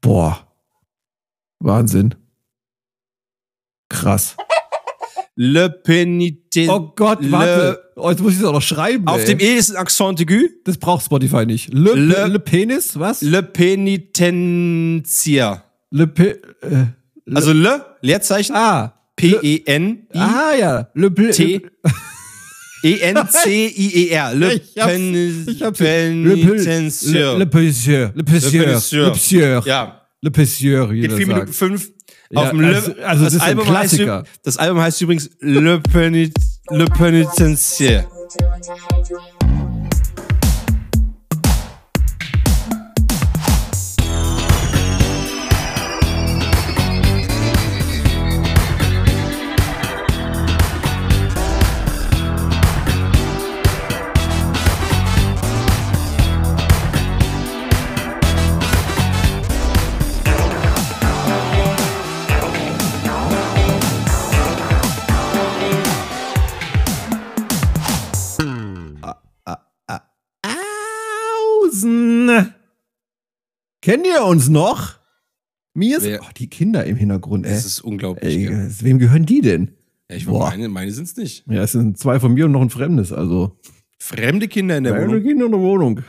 Boah. Wahnsinn. Krass. Le Peniten. Oh Gott, Le- warte. Oh, jetzt muss ich es auch noch schreiben. Auf ey. dem E ist ein Accent aigu. Das braucht Spotify nicht. Le, Le- le, Penis, was? Le Penitenzier. Le Pe äh, Also Le, Leerzeichen, Ah. P-E-N, Ah ja. Le Pe T. E-N-C-I-E-R. Le hab's- Le Pe- Penitenzier. Le, Pessieur. Le Pessieur. Ja, Le wie geht jeder 4 Minuten sagt. 5. Ja, auf dem Le, also- also das ist ein heißt, das Album heißt übrigens Le, Penit, Le Penitenzier. Kennt ihr uns noch? Mir ist, Wer? oh, die Kinder im Hintergrund, ey. Das ist unglaublich. ey gell? wem gehören die denn? Ja, ich Boah. meine, meine sind's nicht. Ja, es sind zwei von mir und noch ein fremdes, also. Fremde Kinder in der Kleine Wohnung. Kinder in der Wohnung.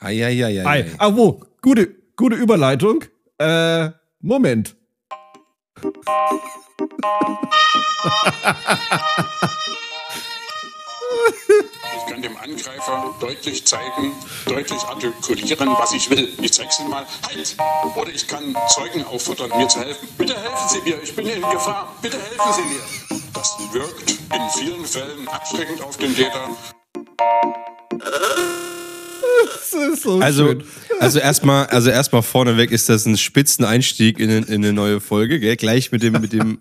Eieieiei. Ei. Ah, wo? Gute, gute Überleitung. Äh, Moment. Ich kann dem Angreifer deutlich zeigen, deutlich artikulieren, was ich will. Ich zeig's ihm mal. Halt! Oder ich kann Zeugen auffordern, mir zu helfen. Bitte helfen Sie mir, ich bin in Gefahr. Bitte helfen Sie mir. Das wirkt in vielen Fällen abschreckend auf den Täter. Das ist so Also, schön. also erstmal, also erstmal vorneweg ist das ein spitzen Einstieg in, in eine neue Folge, gell? Gleich mit dem, mit dem,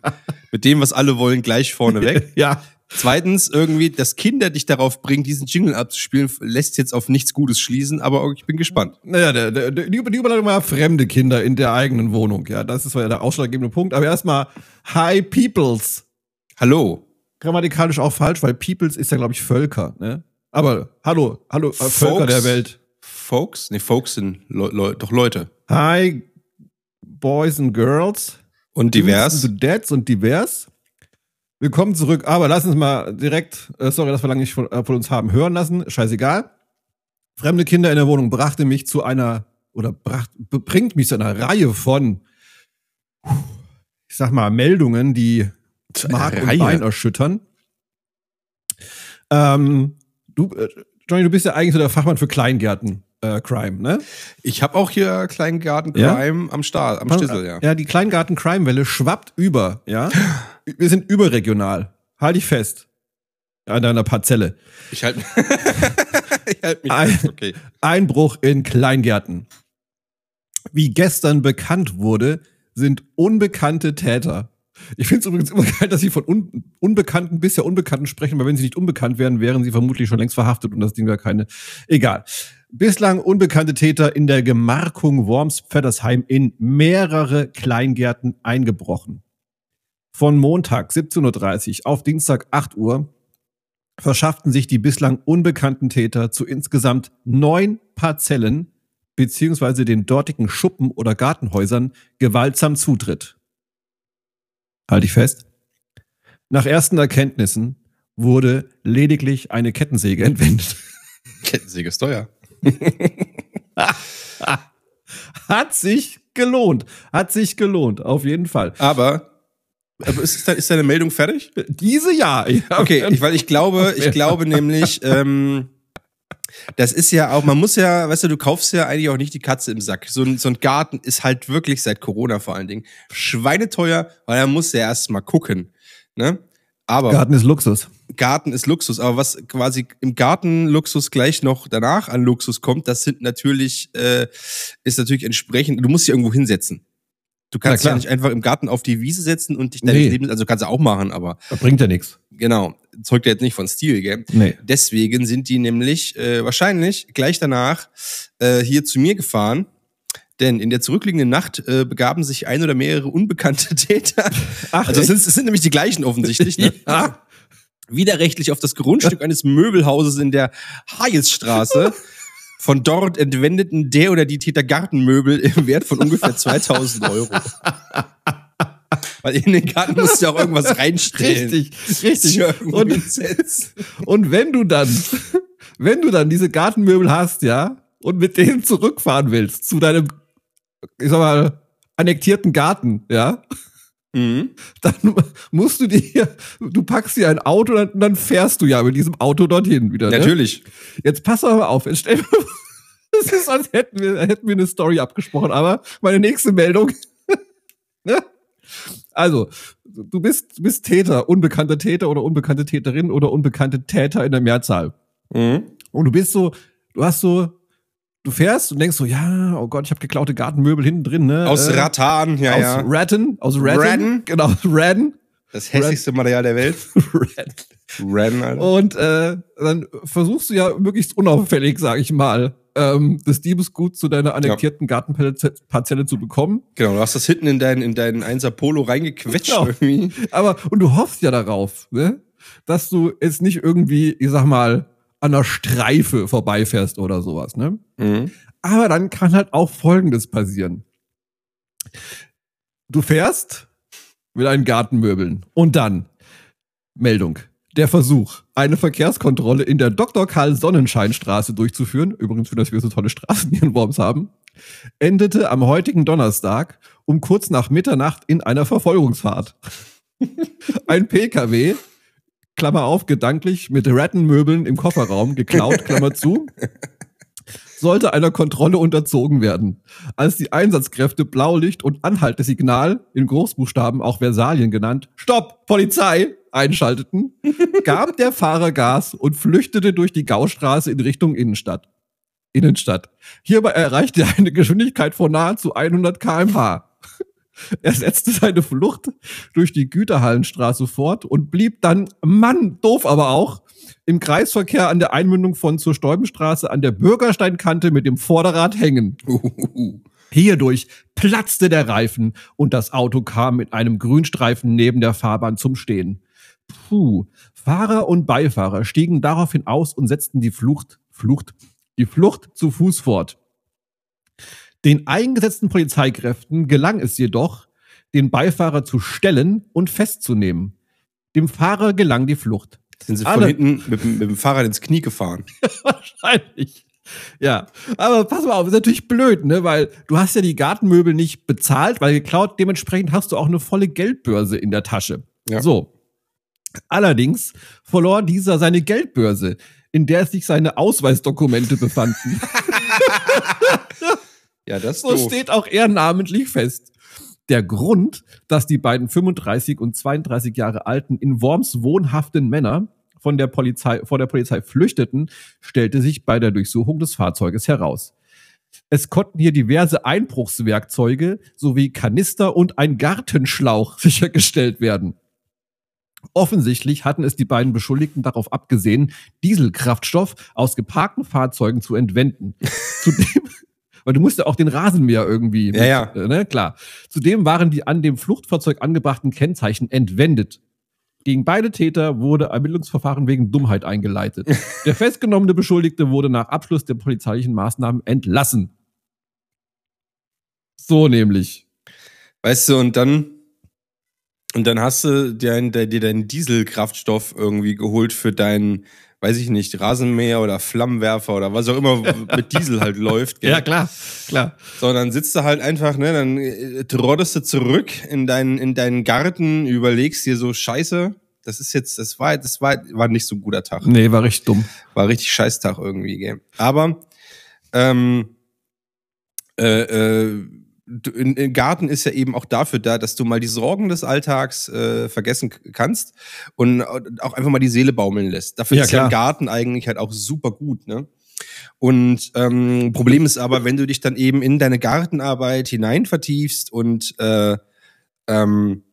mit dem, was alle wollen, gleich vorneweg. Ja. Zweitens, irgendwie, dass Kinder dich darauf bringen, diesen Jingle abzuspielen, lässt jetzt auf nichts Gutes schließen, aber ich bin gespannt. Naja, der, der, die Über- die Überleitung war fremde Kinder in der eigenen Wohnung. Ja, das ist ja der ausschlaggebende Punkt. Aber erstmal, Hi Peoples. Hallo. Grammatikalisch auch falsch, weil Peoples ist ja, glaube ich, Völker. Ne? Aber hallo, hallo, äh, Völker Folks? der Welt. Folks? Nee, Folks sind Leu Leu doch Leute. Hi Boys and Girls. Und divers. Und divers. Willkommen zurück. Aber lass uns mal direkt, äh, sorry, dass wir lange nicht von, äh, von uns haben hören lassen. Scheißegal. Fremde Kinder in der Wohnung brachte mich zu einer, oder bracht, bringt mich zu einer Reihe von, ich sag mal, Meldungen, die Mark und? Bein erschüttern. Ähm, du, äh, Johnny, du bist ja eigentlich so der Fachmann für Kleingärten. Äh, Crime, ne? Ich habe auch hier Kleingarten Ja? Crime am Start, am Stissel, ja. Ja, die Kleingarten-Crime-Welle schwappt über, ja. Wir sind überregional. Halt dich fest. An deiner Parzelle. Ich halte ich halt mich Ein- fest, okay. Einbruch in Kleingärten. Wie gestern bekannt wurde, sind unbekannte Täter. Ich finde es übrigens immer geil, dass sie von un Unbekannten bis ja Unbekannten sprechen, weil wenn sie nicht unbekannt wären, wären sie vermutlich schon längst verhaftet und das Ding wäre keine. Egal. Bislang unbekannte Täter in der Gemarkung Worms-Pfeddersheim in mehrere Kleingärten eingebrochen. Von Montag 17.30 Uhr auf Dienstag 8 Uhr verschafften sich die bislang unbekannten Täter zu insgesamt neun Parzellen beziehungsweise den dortigen Schuppen oder Gartenhäusern gewaltsam Zutritt. Halte ich fest. Nach ersten Erkenntnissen wurde lediglich eine Kettensäge entwendet. Kettensäge ist teuer. Hat sich gelohnt. Hat sich gelohnt, auf jeden Fall. Aber, aber ist, ist deine Meldung fertig? Diese ja. ja. Okay, ich, weil ich glaube, ich glaube nämlich, ähm, das ist ja auch, man muss ja, weißt du, du kaufst ja eigentlich auch nicht die Katze im Sack. So ein, so ein Garten ist halt wirklich seit Corona vor allen Dingen schweineteuer, weil er muss ja erst mal gucken. Ne? Aber Garten ist Luxus. Garten ist Luxus, aber was quasi im Garten Luxus gleich noch danach an Luxus kommt, das sind natürlich, äh, ist natürlich entsprechend, du musst dich irgendwo hinsetzen. Du kannst ja nicht einfach im Garten auf die Wiese setzen und dich deines Nee. Lebens, also kannst du auch machen, aber Das bringt ja nichts. genau, zeugt ja jetzt nicht von Stil, gell? Nee. Deswegen sind die nämlich äh, wahrscheinlich gleich danach äh, hier zu mir gefahren. Denn in der zurückliegenden Nacht äh, begaben sich ein oder mehrere unbekannte Täter. Ach, also es sind, es sind nämlich die gleichen offensichtlich. Ne? Ja. Widerrechtlich auf das Grundstück eines Möbelhauses in der Hayesstraße Von dort entwendeten der oder die Täter Gartenmöbel im Wert von ungefähr 2000 Euro. Weil in den Garten musst du ja auch irgendwas reinstellen. Richtig, richtig. Ja Und, und wenn du dann, wenn du dann diese Gartenmöbel hast, ja, und mit denen zurückfahren willst zu deinem, ich sag mal, annektierten Garten, ja, Mhm. dann musst du dir, du packst dir ein Auto und dann fährst du ja mit diesem Auto dorthin wieder. Ne? Natürlich. Jetzt pass aber mal auf, jetzt stell dir mal, das ist, als hätten wir, hätten wir eine Story abgesprochen, aber meine nächste Meldung. ne? Also, du bist, du bist Täter, unbekannter Täter oder unbekannte Täterin oder unbekannte Täter in der Mehrzahl. Mhm. Und du bist so, du hast so, du fährst und denkst so, ja, oh Gott, ich habe geklaute Gartenmöbel hinten drin, ne? Aus Äh, Rattan, ja, aus ja. Ratton, aus Ratton. Ratton? Genau, Ratton. Das hässlichste Material der Welt. Ratton. Ren, Alter. Und äh, dann versuchst du ja möglichst unauffällig, sag ich mal, ähm, das Diebesgut zu deiner annektierten Gartenparzelle zu bekommen. Genau, du hast das hinten in deinen, in deinen 1er Polo reingequetscht Genau. irgendwie. Aber, und du hoffst ja darauf, ne, dass du jetzt nicht irgendwie, ich sag mal, an einer Streife vorbeifährst oder sowas, ne? Mhm. Aber dann kann halt auch Folgendes passieren. Du fährst mit einen Gartenmöbeln und dann Meldung. Der Versuch, eine Verkehrskontrolle in der Dr. Karl Sonnenscheinstraße durchzuführen, übrigens für das wir so tolle Straßen hier in Worms haben, endete am heutigen Donnerstag um kurz nach Mitternacht in einer Verfolgungsfahrt. Ein PKW, Klammer auf, gedanklich, mit Rattenmöbeln im Kofferraum, geklaut, Klammer zu, sollte einer Kontrolle unterzogen werden. Als die Einsatzkräfte Blaulicht und Anhaltesignal, in Großbuchstaben auch Versalien genannt, Stopp, Polizei, einschalteten, gab der Fahrer Gas und flüchtete durch die Gaustraße in Richtung Innenstadt. Innenstadt. Hierbei erreichte er eine Geschwindigkeit von nahezu 100 kmh. Er setzte seine Flucht durch die Güterhallenstraße fort und blieb dann, Mann, doof aber auch, im Kreisverkehr an der Einmündung von zur Stäubenstraße an der Bürgersteinkante mit dem Vorderrad hängen. Uhuhu. Hierdurch platzte der Reifen und das Auto kam mit einem Grünstreifen neben der Fahrbahn zum Stehen. Puh. Fahrer und Beifahrer stiegen daraufhin aus und setzten die Flucht, Flucht, die Flucht zu Fuß fort. Den eingesetzten Polizeikräften gelang es jedoch, den Beifahrer zu stellen und festzunehmen. Dem Fahrer gelang die Flucht. Sind sie von Alle- hinten mit, dem- mit dem Fahrrad ins Knie gefahren. Wahrscheinlich. Ja, aber pass mal auf, ist natürlich blöd, ne, weil du hast ja die Gartenmöbel nicht bezahlt, weil geklaut, dementsprechend hast du auch eine volle Geldbörse in der Tasche. Ja. So. Allerdings verlor dieser seine Geldbörse, in der sich seine Ausweisdokumente befanden. Ja, das So doof. steht auch er namentlich fest. Der Grund, dass die beiden 35 und 32 Jahre alten in Worms wohnhaften Männer von der Polizei, vor der Polizei flüchteten, stellte sich bei der Durchsuchung des Fahrzeuges heraus. Es konnten hier diverse Einbruchswerkzeuge sowie Kanister und ein Gartenschlauch sichergestellt werden. Offensichtlich hatten es die beiden Beschuldigten darauf abgesehen, Dieselkraftstoff aus geparkten Fahrzeugen zu entwenden. Zudem, weil du musst ja auch den Rasenmäher irgendwie, Ja, ja. äh, ne, klar. Zudem waren die an dem Fluchtfahrzeug angebrachten Kennzeichen entwendet. Gegen beide Täter wurde Ermittlungsverfahren wegen Dummheit eingeleitet. Der festgenommene Beschuldigte wurde nach Abschluss der polizeilichen Maßnahmen entlassen. So nämlich. Weißt du, und dann, und dann hast du dir, dir dir deinen Dieselkraftstoff irgendwie geholt für deinen, weiß ich nicht, Rasenmäher oder Flammenwerfer oder was auch immer mit Diesel halt läuft. gell? klar, klar. So, dann sitzt du halt einfach, ne, dann äh, trottest du zurück in deinen, in deinen Garten, überlegst dir so, scheiße, das ist jetzt, das war, das war, war nicht so ein guter Tag. Nee, war richtig dumm. War richtig Scheißtag irgendwie, gell. Aber, ähm, äh, äh, ein Garten ist ja eben auch dafür da, dass du mal die Sorgen des Alltags äh, vergessen kannst und auch einfach mal die Seele baumeln lässt. Dafür Ja, ist ja ein klar. Garten eigentlich halt auch super gut, ne? Und ähm, Problem ist aber, wenn du dich dann eben in deine Gartenarbeit hinein vertiefst und äh, ähm,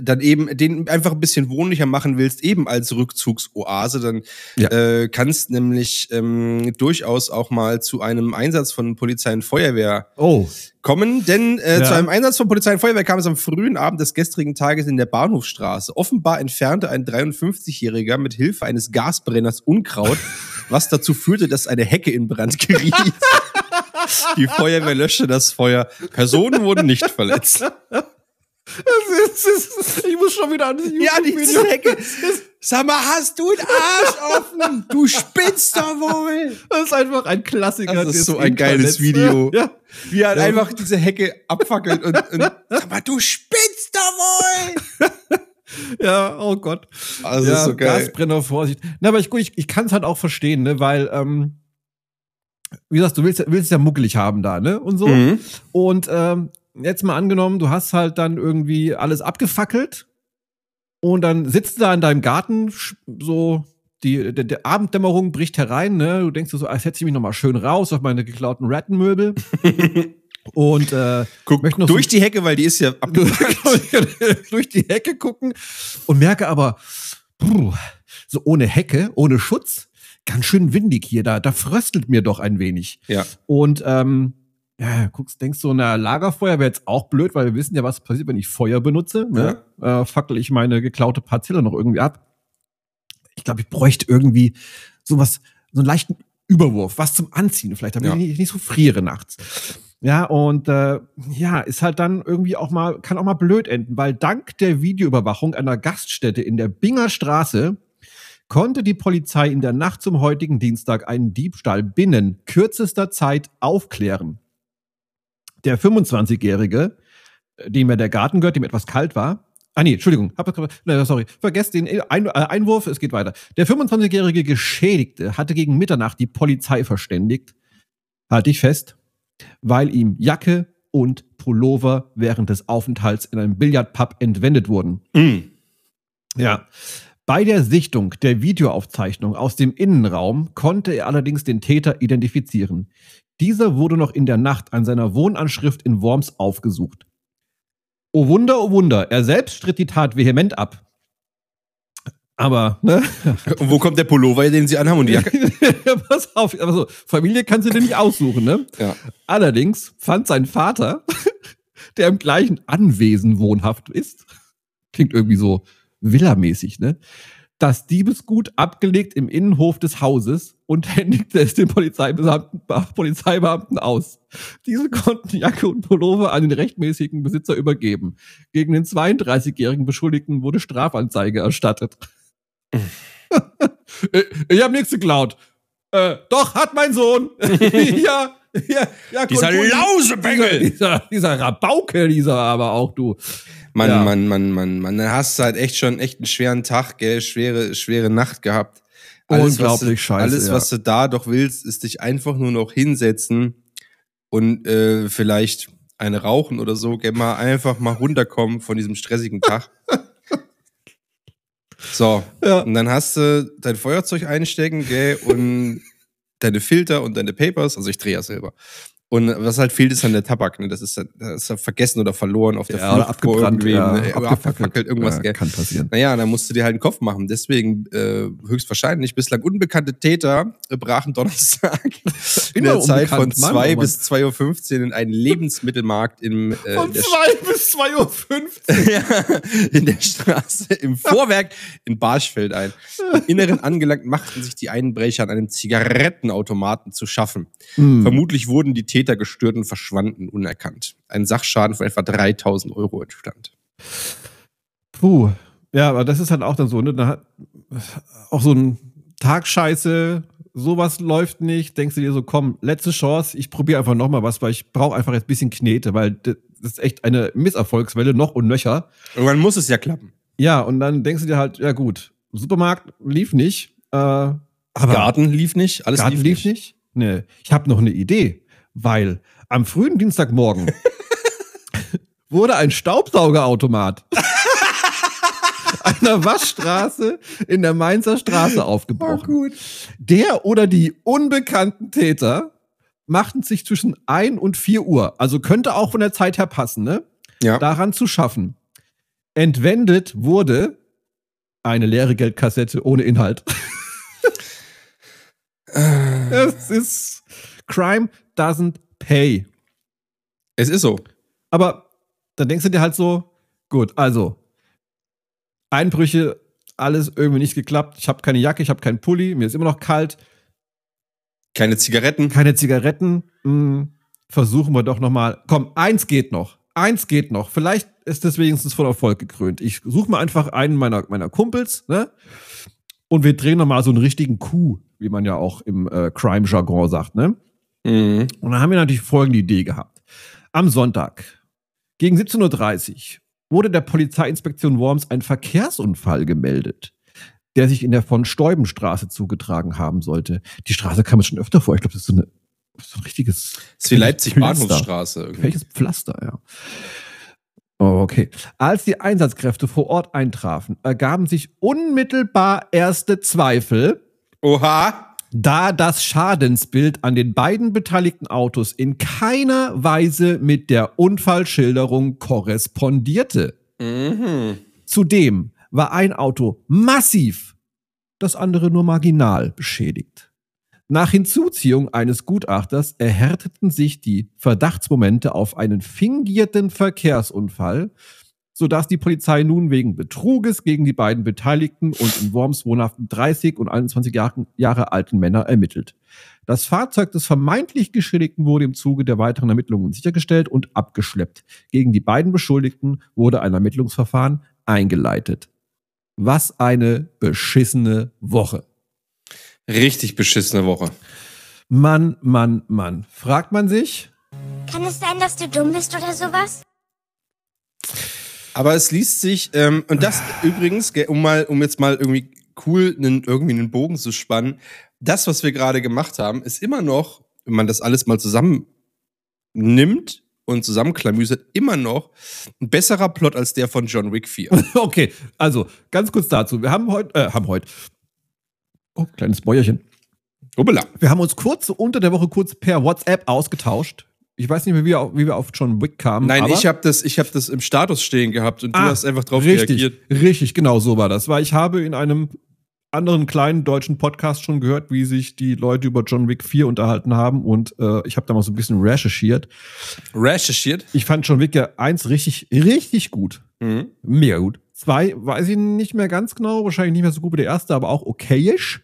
dann eben den einfach ein bisschen wohnlicher machen willst, eben als Rückzugsoase, dann Ja. äh, kannst nämlich ähm, durchaus auch mal zu einem Einsatz von Polizei und Feuerwehr Oh, kommen, denn äh, Ja. zu einem Einsatz von Polizei und Feuerwehr kam es am frühen Abend des gestrigen Tages in der Bahnhofstraße. Offenbar entfernte ein 53-Jähriger mit Hilfe eines Gasbrenners Unkraut, was dazu führte, dass eine Hecke in Brand geriet. Die Feuerwehr löschte das Feuer. Personen wurden nicht verletzt. ist, ich muss schon wieder an das Ja, die. Hecke. Sag mal, hast du einen Arsch offen? Du spinnst doch wohl. Das ist einfach ein Klassiker. Das ist so ein geiles Internets, Video. Ne? Ja. Wie er halt Ja. einfach diese Hecke abfackelt und, und sag mal, du spinnst doch wohl. ja, oh Gott. Also ja, ist so geil. Gasbrenner, Vorsicht. Na, aber ich, gut, ich, ich kann es halt auch verstehen, ne, weil, ähm, wie gesagt, du willst, willst es ja muckelig haben da, ne, und so. Mhm. Und ähm, jetzt mal angenommen, du hast halt dann irgendwie alles abgefackelt und dann sitzt du da in deinem Garten, so die, der, der Abenddämmerung bricht herein, ne? Du denkst so, als setze ich mich noch mal schön raus auf meine geklauten Rattenmöbel. und äh, Guck Möchte noch durch so- die Hecke, weil die ist ja ab durch, durch die Hecke gucken und merke aber, puh, so ohne Hecke, ohne Schutz, ganz schön windig hier, da, da fröstelt mir doch ein wenig. Ja. Und ähm, ja, guckst, denkst so, na, Lagerfeuer wäre jetzt auch blöd, weil wir wissen ja, was passiert, wenn ich Feuer benutze. Ne? Äh, fackel ich meine geklaute Parzelle noch irgendwie ab. Ich glaube, ich bräuchte irgendwie sowas, so einen leichten Überwurf, was zum Anziehen vielleicht, damit Ja. ich nicht, nicht so friere nachts. Ja, und äh, ja, ist halt dann irgendwie auch mal, kann auch mal blöd enden, weil dank der Videoüberwachung einer Gaststätte in der Binger Straße konnte die Polizei in der Nacht zum heutigen Dienstag einen Diebstahl binnen kürzester Zeit aufklären. Der 25-Jährige, äh, dem ja der Garten gehört, dem etwas kalt war, Ah nee, Entschuldigung, hab, sorry, vergesst den Ein äh, Einwurf, es geht weiter. Der 25-jährige Geschädigte hatte gegen Mitternacht die Polizei verständigt, halte ich fest, weil ihm Jacke und Pullover während des Aufenthalts in einem Billardpub entwendet wurden. Mhm. Ja. Bei der Sichtung der Videoaufzeichnung aus dem Innenraum konnte er allerdings den Täter identifizieren. Dieser wurde noch in der Nacht an seiner Wohnanschrift in Worms aufgesucht. Oh Wunder, oh Wunder, er selbst stritt die Tat vehement ab. Aber, ne? Und wo kommt der Pullover, den sie anhaben und die Jacke? Pass auf, aber so, Familie kannst du dir nicht aussuchen, ne? Ja. Allerdings fand sein Vater, der im gleichen Anwesen wohnhaft ist, klingt irgendwie so villamäßig, ne? Das Diebesgut abgelegt im Innenhof des Hauses und händigte es den Polizeibeamten, Polizeibeamten aus. Diese konnten Jacke und Pullover an den rechtmäßigen Besitzer übergeben. Gegen den 32-jährigen Beschuldigten wurde Strafanzeige erstattet. Äh, ich habe nichts geklaut. Äh, doch, hat mein Sohn. ja, ja, ja. Dieser Lausebengel! Dieser, dieser, dieser Rabauke, dieser aber auch du. Mann, Ja. Mann, Mann, Mann, Mann. Dann hast du halt echt schon echt einen schweren Tag, gell? Schwere, schwere Nacht gehabt. Unglaublich was du, scheiße, Alles, ja. was du da doch willst, ist dich einfach nur noch hinsetzen und äh, vielleicht eine rauchen oder so, gell? Mal einfach mal runterkommen von diesem stressigen Tag. So, Ja. und dann hast du dein Feuerzeug einstecken, gell? Und deine Filter und deine Papers, also ich drehe ja selber. Und was halt fehlt, ist dann der Tabak, ne? Das ist, das ist vergessen oder verloren auf der Ja, Flucht abgebrannt, ja, ne? Abgefackelt, irgendwas, Ja? Kann passieren. Naja, da musst du dir halt den Kopf machen. Deswegen äh, höchstwahrscheinlich bislang unbekannte Täter äh, brachen Donnerstag in der Zeit von unbekannt, Mann, 2 oh Mann. bis 2.15 Uhr in einen Lebensmittelmarkt im, äh, Von in, der, 2 bis 2.15 Uhr. ja, in der Straße im Vorwerk in Barschfeld ein. Im Inneren angelangt machten sich die Einbrecher an einem Zigarettenautomaten zu schaffen. Hm. Vermutlich wurden die Täter gestört und verschwanden unerkannt. Ein Sachschaden von etwa 3000 Euro entstand. Puh. Ja, aber das ist halt auch dann so, ne? Da auch so ein Tag scheiße, sowas läuft nicht, denkst du dir so, komm, letzte Chance, ich probiere einfach noch mal was, weil ich brauche einfach jetzt ein bisschen Knete, weil das ist echt eine Misserfolgswelle, noch und nöcher. Irgendwann muss es ja klappen. Ja, und dann denkst du dir halt, ja gut, Supermarkt lief nicht, äh, aber Garten lief nicht, alles Garten lief nicht. Nee, ich habe noch eine Idee, weil am frühen Dienstagmorgen wurde ein Staubsaugerautomat einer Waschstraße in der Mainzer Straße aufgebrochen. gut. Der oder die unbekannten Täter machten sich zwischen 1 und 4 Uhr, also könnte auch von der Zeit her passen, ne? Ja. daran zu schaffen. Entwendet wurde eine leere Geldkassette ohne Inhalt. es ist Crime doesn't pay. Es ist so. Aber dann denkst du dir halt so, gut, also Einbrüche, alles irgendwie nicht geklappt. Ich habe keine Jacke, ich habe keinen Pulli, mir ist immer noch kalt. Keine Zigaretten. Keine Zigaretten. Hm, versuchen wir doch noch mal. Komm, eins geht noch. Eins geht noch. Vielleicht ist das wenigstens von Erfolg gekrönt. Ich suche mal einfach einen meiner, meiner Kumpels, ne? Und wir drehen noch mal so einen richtigen Coup, wie man ja auch im äh, Crime-Jargon sagt, ne? Mhm. Und dann haben wir natürlich folgende Idee gehabt. Am Sonntag gegen 17.30 Uhr wurde der Polizeiinspektion Worms ein Verkehrsunfall gemeldet, der sich in der von Steubenstraße zugetragen haben sollte. Die Straße kam mir schon öfter vor. Ich glaube, das ist so, eine, so ein richtiges. Das ist wie Leipzig Pflaster. Bahnhofsstraße. Irgendwie. Welches Pflaster, ja. Oh, okay. Als die Einsatzkräfte vor Ort eintrafen, ergaben sich unmittelbar erste Zweifel, Oha. Da das Schadensbild an den beiden beteiligten Autos in keiner Weise mit der Unfallschilderung korrespondierte. Mhm. Zudem war ein Auto massiv, das andere nur marginal beschädigt. Nach Hinzuziehung eines Gutachters erhärteten sich die Verdachtsmomente auf einen fingierten Verkehrsunfall, sodass die Polizei nun wegen Betruges gegen die beiden Beteiligten und in Worms wohnhaften 30 und 21 Jahre, Jahre alten Männer ermittelt. Das Fahrzeug des vermeintlich Geschädigten wurde im Zuge der weiteren Ermittlungen sichergestellt und abgeschleppt. Gegen die beiden Beschuldigten wurde ein Ermittlungsverfahren eingeleitet. Was eine beschissene Woche. Richtig beschissene Woche. Mann, Mann, Mann. Fragt man sich, Kann es sein, dass du dumm bist oder sowas? Aber es liest sich, ähm, und das übrigens, gell, um mal, um jetzt mal irgendwie cool einen, irgendwie einen Bogen zu spannen, das, was wir gerade gemacht haben, ist immer noch, wenn man das alles mal zusammen nimmt und zusammenklamüsert, immer noch ein besserer Plot als der von John Wick 4. Okay, also ganz kurz dazu. Wir haben heute, äh, haben heute. Oh, kleines Bäuerchen. Hoppala. Wir haben uns kurz unter der Woche kurz per WhatsApp ausgetauscht. Ich weiß nicht mehr, wie wir auf, wie wir auf John Wick kamen. Nein, ich habe das, ich hab das im Status stehen gehabt und du Ah, hast einfach drauf richtig, reagiert. Richtig, genau so war das. Weil ich habe in einem anderen kleinen deutschen Podcast schon gehört, wie sich die Leute über John Wick 4 unterhalten haben und äh, ich habe da mal so ein bisschen recherchiert. Recherchiert. Ich fand John Wick ja eins richtig, richtig gut. Mhm. Mega gut. Zwei weiß ich nicht mehr ganz genau, wahrscheinlich nicht mehr so gut wie der erste, aber auch okayisch.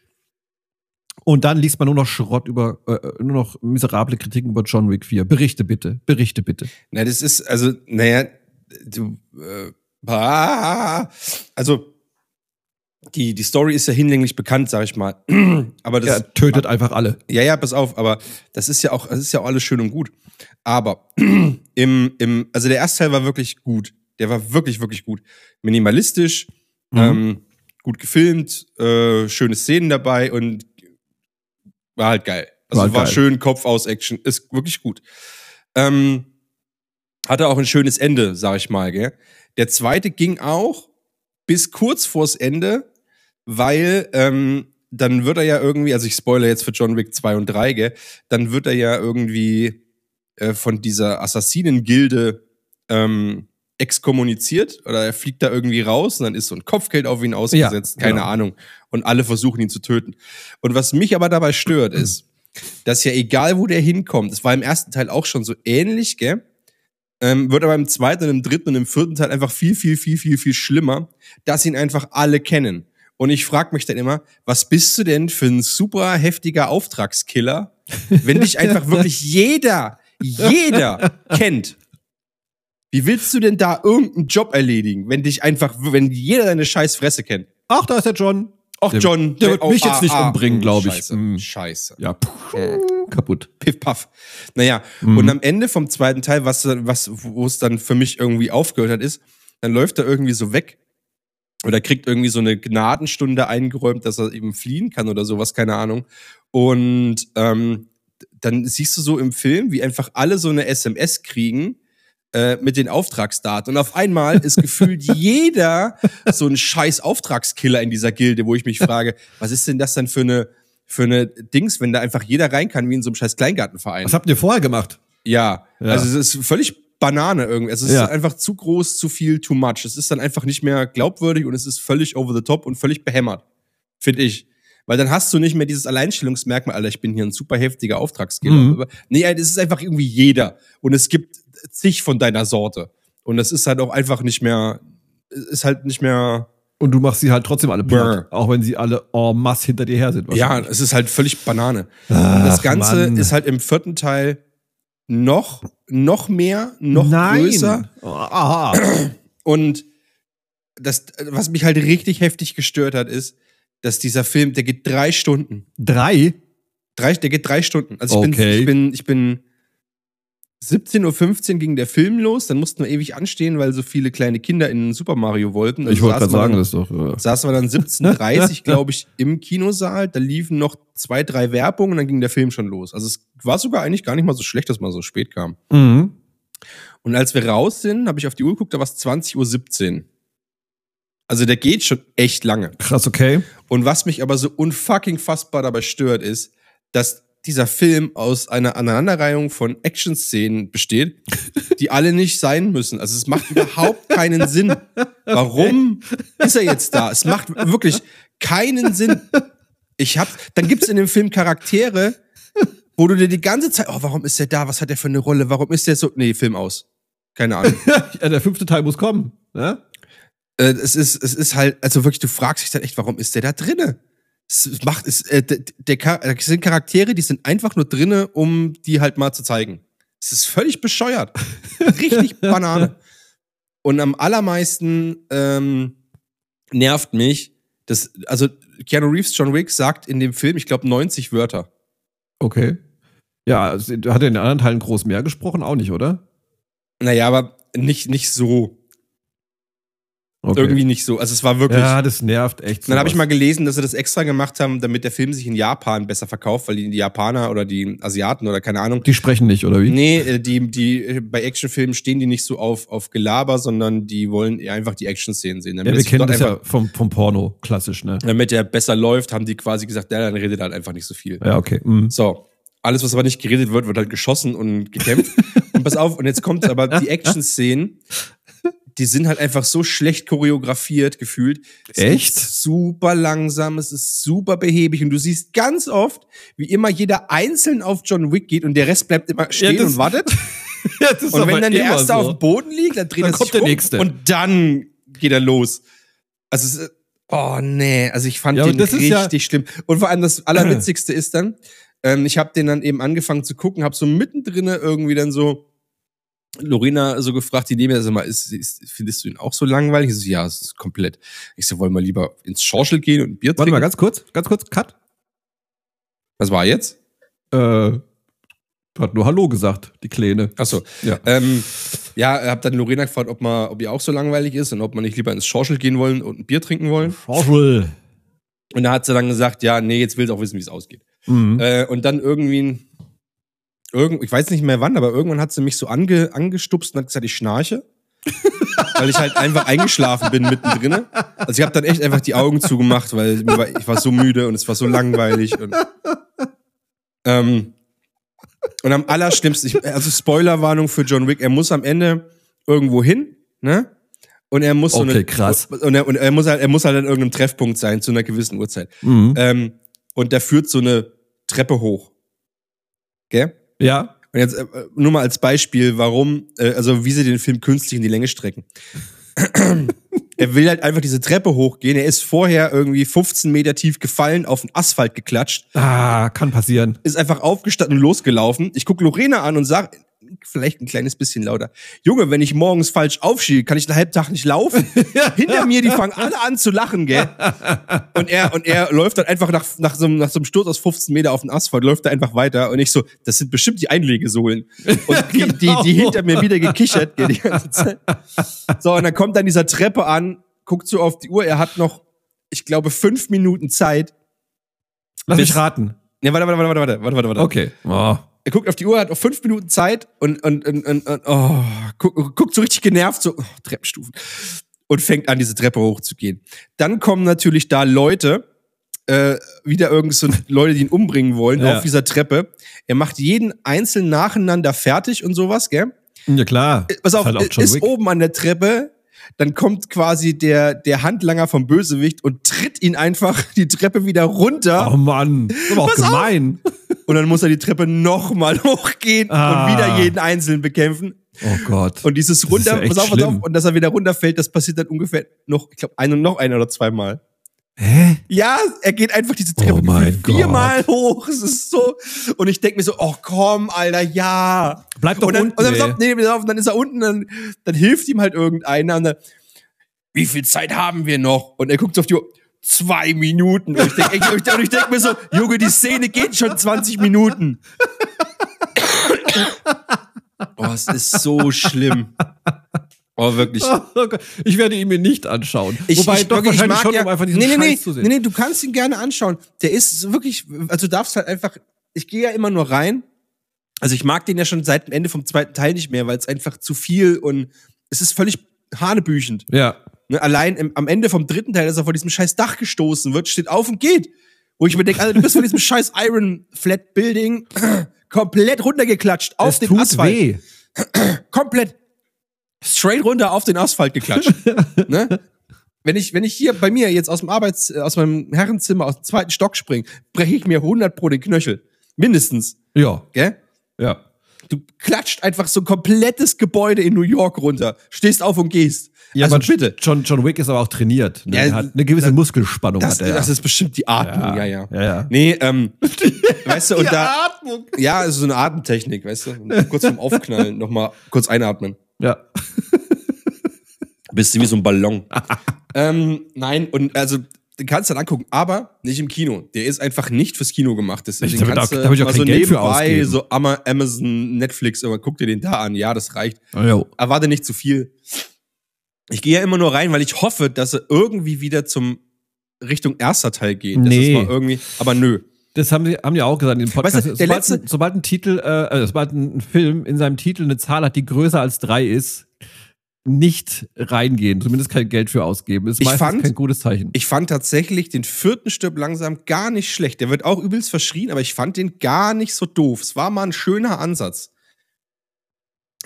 Und dann liest man nur noch Schrott über, äh, nur noch miserable Kritiken über John Wick 4. Berichte bitte, berichte bitte. Na, das ist, also, naja, du, äh, ah, also, die, die Story ist ja hinlänglich bekannt, sag ich mal. Aber das, Er tötet einfach alle. Ja, ja, pass auf, aber das ist ja auch, das ist ja auch alles schön und gut. Aber im, im, also der erste Teil war wirklich gut. Der war wirklich, wirklich gut. Minimalistisch, Mhm. ähm, gut gefilmt, äh, schöne Szenen dabei und war halt geil. Also War war, geil. schön, Kopf aus Action, ist wirklich gut. Ähm, hatte auch ein schönes Ende, sag ich mal, gell. Der zweite ging auch bis kurz vors Ende, weil ähm, dann wird er ja irgendwie, also ich spoilere jetzt für John Wick 2 und 3, gell, dann wird er ja irgendwie äh, von dieser Assassinen-Gilde ähm, exkommuniziert oder er fliegt da irgendwie raus und dann ist so ein Kopfgeld auf ihn ausgesetzt, Ja, keine genau. Ahnung. Und alle versuchen ihn zu töten. Und was mich aber dabei stört, ist, dass ja egal, wo der hinkommt, es war im ersten Teil auch schon so ähnlich, gell? Ähm, wird aber im zweiten und im dritten und im vierten Teil einfach viel, viel, viel, viel, viel schlimmer, dass ihn einfach alle kennen. Und ich frage mich dann immer, was bist du denn für ein super heftiger Auftragskiller, wenn dich einfach wirklich jeder, jeder kennt? Wie willst du denn da irgendeinen Job erledigen, wenn dich einfach, wenn jeder deine scheiß Fresse kennt? Ach, da ist der John. Ach, Der- John. der wird mich jetzt nicht umbringen, mm, glaub ich. Scheiße. Mm. Scheiße. Ja, puh, kaputt. Piff paff. Naja, Mhm. und am Ende vom zweiten Teil, was, was, wo es dann für mich irgendwie aufgehört hat, ist, dann läuft er irgendwie so weg oder kriegt irgendwie so eine Gnadenstunde eingeräumt, dass er eben fliehen kann oder sowas, keine Ahnung. Und ähm, dann siehst du so im Film, wie einfach alle so eine SMS kriegen äh, mit den Auftragsdaten. Und auf einmal ist gefühlt jeder so ein scheiß Auftragskiller in dieser Gilde, wo ich mich frage, was ist denn das denn für eine, für eine Dings, wenn da einfach jeder rein kann, wie in so einem scheiß Kleingartenverein? Was habt ihr vorher gemacht? Ja, Ja. also es ist völlig Banane irgendwie. Also es Ja. ist einfach zu groß, zu viel, too much. Es ist dann einfach nicht mehr glaubwürdig und es ist völlig over the top und völlig behämmert. Finde ich. Weil dann hast du nicht mehr dieses Alleinstellungsmerkmal, Alter, ich bin hier ein super heftiger Auftragsgeber. Mhm. Nee, das ist einfach irgendwie jeder. Und es gibt zig von deiner Sorte. Und das ist halt auch einfach nicht mehr, ist halt nicht mehr, Und du machst sie halt trotzdem alle platt. Auch wenn sie alle en masse hinter dir her sind. ja, es ist halt völlig Banane. Ach, das Ganze Mann. ist halt im vierten Teil noch, noch mehr, noch Nein. größer. Oh, Aha. Und das, was mich halt richtig heftig gestört hat, ist, dass dieser Film, der geht drei Stunden. Drei? Drei, der geht drei Stunden. Also ich Okay. bin, ich bin, ich bin 17.15 Uhr ging der Film los, dann mussten wir ewig anstehen, weil so viele kleine Kinder in Super Mario wollten. Also ich wollte gerade sagen, dann- das doch. Äh, saßen wir dann 17.30 glaube ich, im Kinosaal. Da liefen noch zwei, drei Werbungen und dann ging der Film schon los. Also es war sogar eigentlich gar nicht mal so schlecht, dass man so spät kam. mhm. Und als wir raus sind, habe ich auf die Uhr geguckt, da war es 20.17 Uhr. Also der geht schon echt lange. Krass, okay. Und was mich aber so unfucking fassbar dabei stört, ist, dass dieser Film aus einer Aneinanderreihung von Action-Szenen besteht, die alle nicht sein müssen. Also es macht überhaupt keinen Sinn. Warum ist er jetzt da? Es macht wirklich keinen Sinn. Ich hab, dann gibt's in dem Film Charaktere, wo du dir die ganze Zeit, oh, warum ist der da? Was hat der für eine Rolle? Warum ist der so? Nee, Film aus. Keine Ahnung. ja, der fünfte Teil muss kommen. Ne? äh, es ist, es ist halt, also wirklich, du fragst dich dann echt, warum ist der da drinne? Es macht, es, äh, der, der, das sind Charaktere, die sind einfach nur drinne, um die halt mal zu zeigen. Es ist völlig bescheuert. Richtig Banane. Und am allermeisten ähm, nervt mich, dass, also Keanu Reeves, John Wick, sagt in dem Film, ich glaube, 90 Wörter. Okay. Ja, es- hat er in den anderen Teilen groß mehr gesprochen? Auch nicht, oder? Naja, aber nicht, nicht so. Okay. Irgendwie nicht so. Also es war wirklich. Ja, das nervt echt. Dann habe ich sowas. mal gelesen, dass sie das extra gemacht haben, damit der Film sich in Japan besser verkauft, weil die, Japaner oder die Asiaten oder keine Ahnung. Die sprechen nicht, oder wie? Nee, äh, die, die, bei Actionfilmen stehen die nicht so auf, auf Gelaber, sondern die wollen einfach die Action-Szenen sehen. Ja, Damit, wir es kennen das ja einfach, vom, vom Porno, klassisch, ne? damit der besser läuft, haben die quasi gesagt, ja, dann redet halt einfach nicht so viel. Ja, okay. Mhm. So. Alles, was aber nicht geredet wird, wird halt geschossen und gekämpft. und pass auf, und jetzt kommt aber die Action-Szenen, die sind halt einfach so schlecht choreografiert gefühlt. Es Echt? ist super langsam, es ist super behäbig und du siehst ganz oft, wie immer jeder einzeln auf John Wick geht und der Rest bleibt immer stehen das- und wartet. Ja, das ist Und aber wenn dann der erste so. auf dem Boden liegt, dann dreht Dann er kommt sich der um Nächste. und dann geht er los. Also es ist, oh nee, also ich fand Ja, den richtig ja- schlimm. Und vor allem das Allerwitzigste ist dann, ähm, ich habe den dann eben angefangen zu gucken, habe so mittendrin irgendwie dann so Lorena so gefragt, die neben mir, sag mal, ist, ist, findest du ihn auch so langweilig? Ich so, ja, es ist komplett. Ich so, wollen wir lieber ins Schorschel gehen und ein Bier Warte trinken? mal, ganz kurz, ganz kurz, Cut. Was war jetzt? Äh, hat nur Hallo gesagt, die Kleine. Achso. Ja. Ähm, ja, hab dann Lorena gefragt, ob, man, ob ihr auch so langweilig ist und ob man nicht lieber ins Schorschel gehen wollen und ein Bier trinken wollen. Schorschel. Und da hat sie dann gesagt, ja, nee, jetzt will sie auch wissen, wie es ausgeht. Mhm. Äh, und dann irgendwie, ein- irgend, ich weiß nicht mehr wann, aber irgendwann hat sie mich so ange, angestupst und hat gesagt, ich schnarche. weil ich halt einfach eingeschlafen bin mittendrin. Also ich habe dann echt einfach die Augen zugemacht, weil ich war so müde und es war so langweilig. Und, ähm, und am allerschlimmsten, ich, also Spoilerwarnung für John Wick, er muss am Ende irgendwo hin, ne? Und er muss so Okay, eine, krass. Und er, und er muss halt, er muss halt an irgendeinem Treffpunkt sein zu einer gewissen Uhrzeit. Mhm. Ähm, und da führt so eine Treppe hoch. Gell? Ja. Und jetzt äh, nur mal als Beispiel, warum, äh, also wie sie den Film künstlich in die Länge strecken. er will halt einfach diese Treppe hochgehen. Er ist vorher irgendwie 15 Meter tief gefallen, auf den Asphalt geklatscht, Ah, kann passieren. ist einfach aufgestanden und losgelaufen. Ich gucke Lorena an und sag, vielleicht ein kleines bisschen lauter. Junge, wenn ich morgens falsch aufstehe, kann ich einen halben Tag nicht laufen. Hinter mir, die fangen alle an zu lachen, gell? Und er, und er läuft dann einfach nach, nach, so, einem- nach so einem Sturz aus 15 Meter auf den Asphalt, läuft er einfach weiter. Und ich so, das sind bestimmt die Einlegesohlen. Und die, die, die hinter mir wieder gekichert, gell, die ganze Zeit. So, und dann kommt dann dieser Treppe an, guckt so auf die Uhr, er hat noch, ich glaube, fünf Minuten Zeit. Lass mich raten. Ne, warte, warte, warte, warte, warte, warte, warte. Okay. Oh. Er guckt auf die Uhr, hat noch fünf Minuten Zeit und, und, und, und, und oh, guckt, guckt so richtig genervt, so oh, Treppenstufen und fängt an, diese Treppe hochzugehen. Dann kommen natürlich da Leute, äh, wieder irgend so Leute, die ihn umbringen wollen, Ja. auf dieser Treppe. Er macht jeden einzeln nacheinander fertig und sowas, gell? Ja, klar. Pass auf, Ist halt ist oben an der Treppe, dann kommt quasi der, der Handlanger vom Bösewicht und tritt ihn einfach die Treppe wieder runter. Oh Mann. Das ist aber auch Pass auf. gemein. Und dann muss er die Treppe nochmal hochgehen Ah. und wieder jeden Einzelnen bekämpfen. Oh Gott. Und dieses runter, ja pass auf, pass schlimm. auf, und dass er wieder runterfällt, das passiert dann ungefähr noch, ich glaube, ein und noch ein oder zweimal. Hä? Ja, er geht einfach diese Treppe Oh viermal hoch. Es ist so. Und ich denke mir so, oh komm, Alter, ja. Bleib doch und dann, unten, Und dann, auf, nee, dann ist er unten, dann, dann hilft ihm halt irgendeiner. Und dann, wie viel Zeit haben wir noch? Und er guckt so auf die Uhr. Zwei Minuten. Und ich denke ich, und ich denk mir so, Junge, die Szene geht schon 20 Minuten. Oh, es ist so schlimm. Oh, wirklich. Oh. Ich werde ihn mir nicht anschauen. Ich, Wobei ich, doch wirklich, ich mag schon, ja, um einfach diesen nee, nee, Scheiß nee, zu sehen. nee, nee, du kannst ihn gerne anschauen. Der ist wirklich, also du darfst halt einfach, ich gehe ja immer nur rein. Also ich mag den ja schon seit dem Ende vom zweiten Teil nicht mehr, weil es einfach zu viel und es ist völlig hanebüchend. Ja. Ne, allein im, am Ende vom dritten Teil, dass er vor diesem scheiß Dach gestoßen wird, steht auf und geht. Wo ich mir denke, Alter, du bist von diesem scheiß Iron Flat Building komplett runtergeklatscht auf es den tut Asphalt weh. komplett straight runter auf den Asphalt geklatscht. ne? Wenn ich, wenn ich hier bei mir jetzt aus dem Arbeits, äh, aus meinem Herrenzimmer aus dem zweiten Stock springe, breche ich mir 100 pro den Knöchel. Mindestens. Ja. Gell? Ja. Du klatscht einfach so ein komplettes Gebäude in New York runter, stehst auf und gehst. Ja, also bitte. John, John Wick ist aber auch trainiert. Ne? Ja, er hat eine gewisse Muskelspannung. Das, hat er. das ist bestimmt die Atmung, ja, ja. Ja, ja. Nee, ähm, weißt du, und da, Atmung. ja, also so eine Atemtechnik, weißt du, und kurz vorm Aufknallen nochmal kurz einatmen. Ja. Bist du wie so ein Ballon. ähm, nein, und also, den kannst du dann angucken, aber nicht im Kino. Der ist einfach nicht fürs Kino gemacht. Deswegen Da wird kannst auch- du da will ich auch mal kein so Geld für nebenbei, so Ama- Amazon, Netflix, aber guck dir den da an. Ja, das reicht. Jo. Erwarte nicht zu viel. Ich gehe ja immer nur rein, weil ich hoffe, dass er irgendwie wieder zum Richtung erster Teil geht. Das Nee. ist mal irgendwie, aber nö. Das haben sie haben ja auch gesagt in dem Podcast. Weißt du, sobald, letzte- ein, sobald ein Titel, äh, äh, sobald ein Film in seinem Titel eine Zahl hat, die größer als drei ist, nicht reingehen, zumindest kein Geld für ausgeben. Ist Ich meistens fand- kein gutes Zeichen. Ich fand tatsächlich den vierten Stirb langsam gar nicht schlecht. Der wird auch übelst verschrien, aber ich fand den gar nicht so doof. Es war mal ein schöner Ansatz.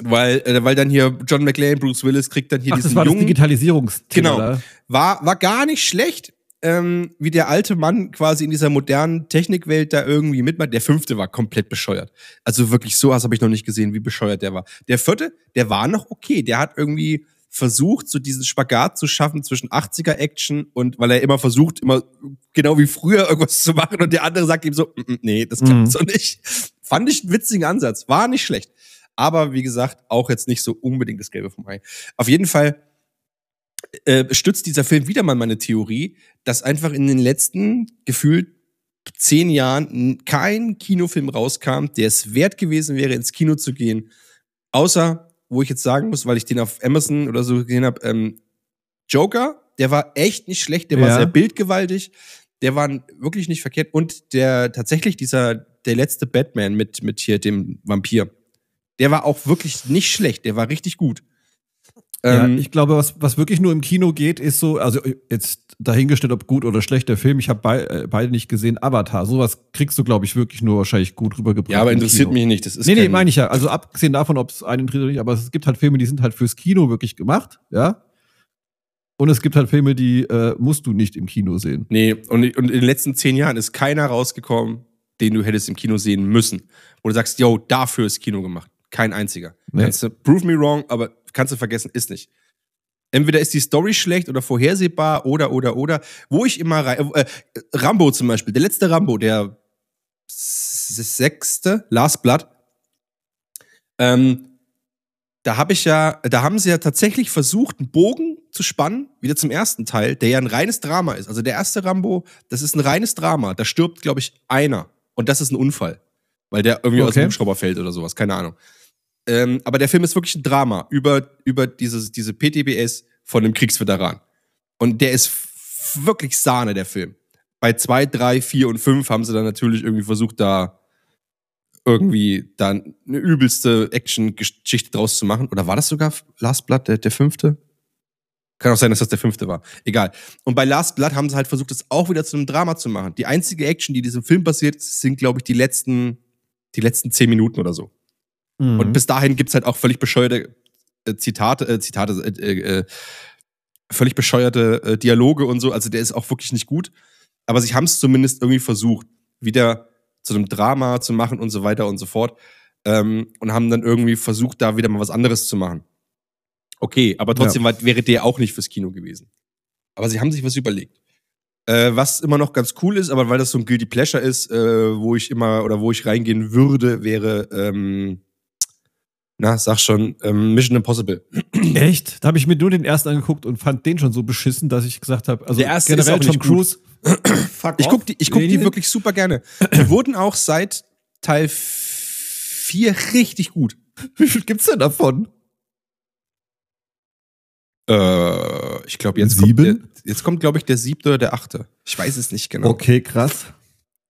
Weil, äh, weil dann hier John McClane, Bruce Willis kriegt dann hier Ach, das diesen war das jungen. Digitalisierungsthema. Genau. oder? war, war gar nicht schlecht, ähm, wie der alte Mann quasi in dieser modernen Technikwelt da irgendwie mitmacht. Der fünfte war komplett bescheuert. Also wirklich so was habe ich noch nicht gesehen, wie bescheuert der war. Der vierte, der war noch okay. Der hat irgendwie versucht, so diesen Spagat zu schaffen zwischen 80er Action und weil er immer versucht, immer genau wie früher irgendwas zu machen und der andere sagt ihm so, "Mm, mm, nee, das klappt Mhm. so nicht. Fand ich einen witzigen Ansatz. War nicht schlecht. Aber wie gesagt, auch jetzt nicht so unbedingt das Gelbe vom Ei. Auf jeden Fall äh, stützt dieser Film wieder mal meine Theorie, dass einfach in den letzten gefühlt zehn Jahren kein Kinofilm rauskam, der es wert gewesen wäre, ins Kino zu gehen. Außer, wo ich jetzt sagen muss, weil ich den auf Amazon oder so gesehen habe, ähm, Joker, der war echt nicht schlecht, der war Ja. sehr bildgewaltig, der war wirklich nicht verkehrt. Und der tatsächlich dieser, der letzte Batman mit, mit hier dem Vampir, der war auch wirklich nicht schlecht, der war richtig gut. Ja, Ähm, ich glaube, was, was wirklich nur im Kino geht, ist so, also jetzt dahingestellt, ob gut oder schlecht der Film, ich habe bei, äh, beide nicht gesehen, Avatar, sowas kriegst du, glaube ich, wirklich nur wahrscheinlich gut rübergebracht. ja, aber interessiert Kino. mich nicht. Das ist Nee, nee, meine ich ja. Also abgesehen davon, ob es einen interessiert oder nicht, aber es gibt halt Filme, die sind halt fürs Kino wirklich gemacht, ja. Und es gibt halt Filme, die äh, musst du nicht im Kino sehen. Nee, und, und in den letzten zehn Jahren ist keiner rausgekommen, den du hättest im Kino sehen müssen. Wo du sagst, yo, dafür ist Kino gemacht. Kein einziger. Nee. Kannst du, prove me wrong, aber kannst du vergessen, ist nicht. Entweder ist die Story schlecht oder vorhersehbar oder, oder, oder. Wo ich immer rein, äh, Rambo zum Beispiel, der letzte Rambo, der sechste, Last Blood, ähm, da habe ich ja, da haben sie ja tatsächlich versucht, einen Bogen zu spannen, wieder zum ersten Teil, der ja ein reines Drama ist. Also der erste Rambo, das ist ein reines Drama. Da stirbt, glaube ich, einer. Und das ist ein Unfall. Weil der irgendwie aus Okay. dem Hubschrauber fällt oder sowas, keine Ahnung. Ähm, aber der Film ist wirklich ein Drama über, über dieses, diese PTBS von einem Kriegsveteran. Und der ist wirklich Sahne, der Film. Bei zwei, drei, vier und fünf haben sie dann natürlich irgendwie versucht, da irgendwie dann eine übelste Action-Geschichte draus zu machen. Oder war das sogar Last Blood, der, der fünfte? Kann auch sein, dass das der fünfte war. Egal. Und bei Last Blood haben sie halt versucht, das auch wieder zu einem Drama zu machen. Die einzige Action, die diesem Film passiert, sind, glaube ich, die letzten, die letzten zehn Minuten oder so. Mhm. Und bis dahin gibt's halt auch völlig bescheuerte äh, Zitate, äh, Zitate, äh, äh, völlig bescheuerte äh, Dialoge und so. Also der ist auch wirklich nicht gut. Aber sie haben es zumindest irgendwie versucht, wieder zu einem Drama zu machen und so weiter und so fort. Ähm, und haben dann irgendwie versucht, da wieder mal was anderes zu machen. Okay, aber trotzdem war, wäre der auch nicht fürs Kino gewesen. Aber sie haben sich was überlegt. Äh, was immer noch ganz cool ist, aber weil das so ein Guilty Pleasure ist, äh, wo ich immer oder wo ich reingehen würde, wäre, ähm, na, sag schon, ähm, Mission Impossible. Echt? Da habe ich mir nur den ersten angeguckt und fand den schon so beschissen, dass ich gesagt habe, also Der erste ist generell auch Tom. Cruise. Fuck Ich guck die, ich guck Nee, die nee. wirklich super gerne. Die wurden auch seit Teil 4 richtig gut. Wie viel gibt's denn davon? Äh, ich glaube, jetzt Sieben? kommt, der, jetzt kommt, glaube ich, der siebte oder der achte. Ich weiß es nicht genau. Okay, krass.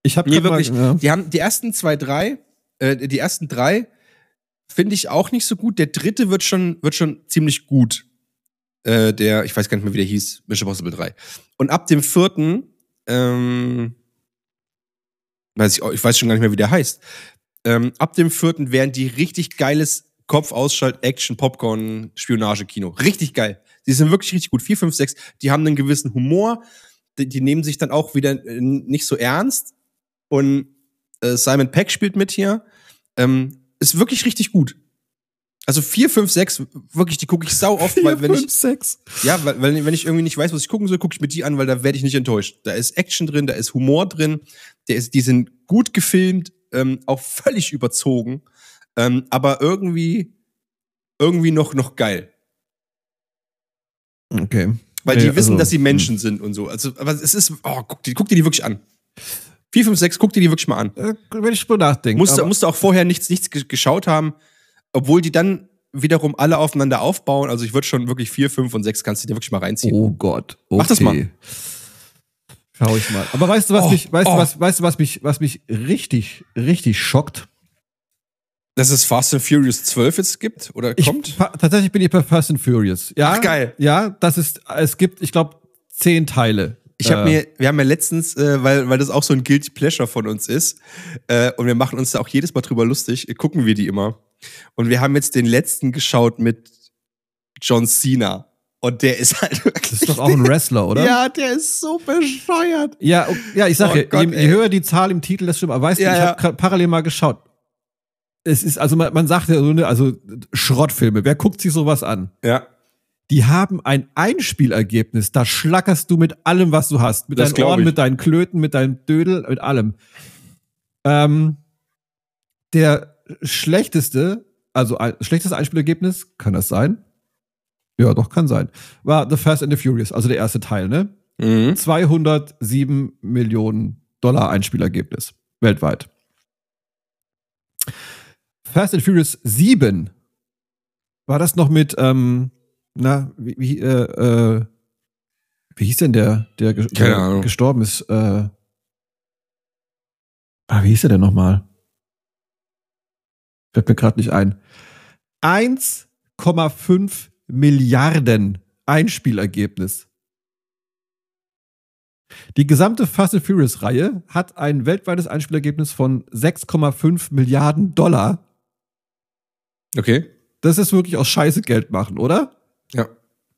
Ich habe Nee, wirklich. Mal, ja. Die haben die ersten zwei, drei, äh, die ersten drei finde ich auch nicht so gut. Der dritte wird schon, wird schon ziemlich gut. Äh, der, ich weiß gar nicht mehr, wie der hieß, Mission Impossible 3. Und ab dem vierten, ähm, weiß ich, ich weiß schon gar nicht mehr, wie der heißt. Ähm, ab dem vierten werden die richtig geiles Kopfausschalt, Action, Popcorn, Spionage-Kino. Richtig geil. Die sind wirklich richtig gut. 4, 5, 6. Die haben einen gewissen Humor. Die, die nehmen sich dann auch wieder äh, nicht so ernst. Und äh, Simon Peck spielt mit hier. Ähm, ist wirklich richtig gut. Also 4, 5, 6, wirklich, die gucke ich sau oft, weil wenn ich, sechs. ja, weil, weil wenn ich irgendwie nicht weiß, was ich gucken soll, gucke ich mir die an, weil da werde ich nicht enttäuscht. Da ist Action drin, da ist Humor drin, der ist, die sind gut gefilmt, ähm, auch völlig überzogen, ähm, aber irgendwie, irgendwie noch, noch geil. Okay. Weil die wissen, also, dass sie Menschen sind und so. Also, aber es ist, oh, guck dir, guck dir die wirklich an. 4, 5, 6, guck dir die wirklich mal an. Äh, wenn ich drüber nachdenke. Musste, aber- musste auch vorher nichts, nichts ge- geschaut haben, obwohl die dann wiederum alle aufeinander aufbauen. Also ich würde schon wirklich 4, 5 und 6 kannst du dir wirklich mal reinziehen. Oh Gott. Okay. Mach das mal. Schau ich mal. Aber weißt du, was Oh, mich, weißt oh. du, was, weißt du, was mich, was mich richtig, richtig schockt? Dass es Fast and Furious 12 jetzt gibt oder Ich, kommt? fa- tatsächlich bin ich bei Fast and Furious. Ja, Ach, geil. Ja, das ist, es gibt, ich glaube, zehn Teile. Ich habe Äh, mir, wir haben ja letztens, äh, weil, weil das auch so ein Guilty Pleasure von uns ist, äh, und wir machen uns da auch jedes Mal drüber lustig, gucken wir die immer. Und wir haben jetzt den letzten geschaut mit John Cena. Und der ist halt wirklich. Das ist doch auch ein Wrestler, oder? Ja, der ist so bescheuert. Ja, ja ich sage, Oh je, je höher die Zahl im Titel, desto schlimmer. Aber weißt Ja, du, ich ja. habe gerade parallel mal geschaut. Es ist, also man, man sagt ja so, ne, also Schrottfilme, wer guckt sich sowas an? Ja. Die haben ein Einspielergebnis, da schlackerst du mit allem, was du hast. Mit Das deinen Ohren, ich. mit deinen Klöten, mit deinem Dödel, mit allem. Ähm, der schlechteste, also ein, schlechteste Einspielergebnis, kann das sein? Ja, doch, kann sein. War The Fast and the Furious, also der erste Teil, ne? Mhm. 207 Millionen Dollar Einspielergebnis weltweit. Fast and Furious 7 war das noch mit, ähm, na, wie, wie, äh, äh, wie hieß denn der, der, der Ahnung. gestorben ist? Äh, ah, wie hieß der denn nochmal? Fällt mir gerade nicht ein. 1,5 Milliarden Einspielergebnis. Die gesamte Fast and Furious Reihe hat ein weltweites Einspielergebnis von 6,5 Milliarden Dollar. Okay. Das ist wirklich aus Scheiße Geld machen, oder? Ja.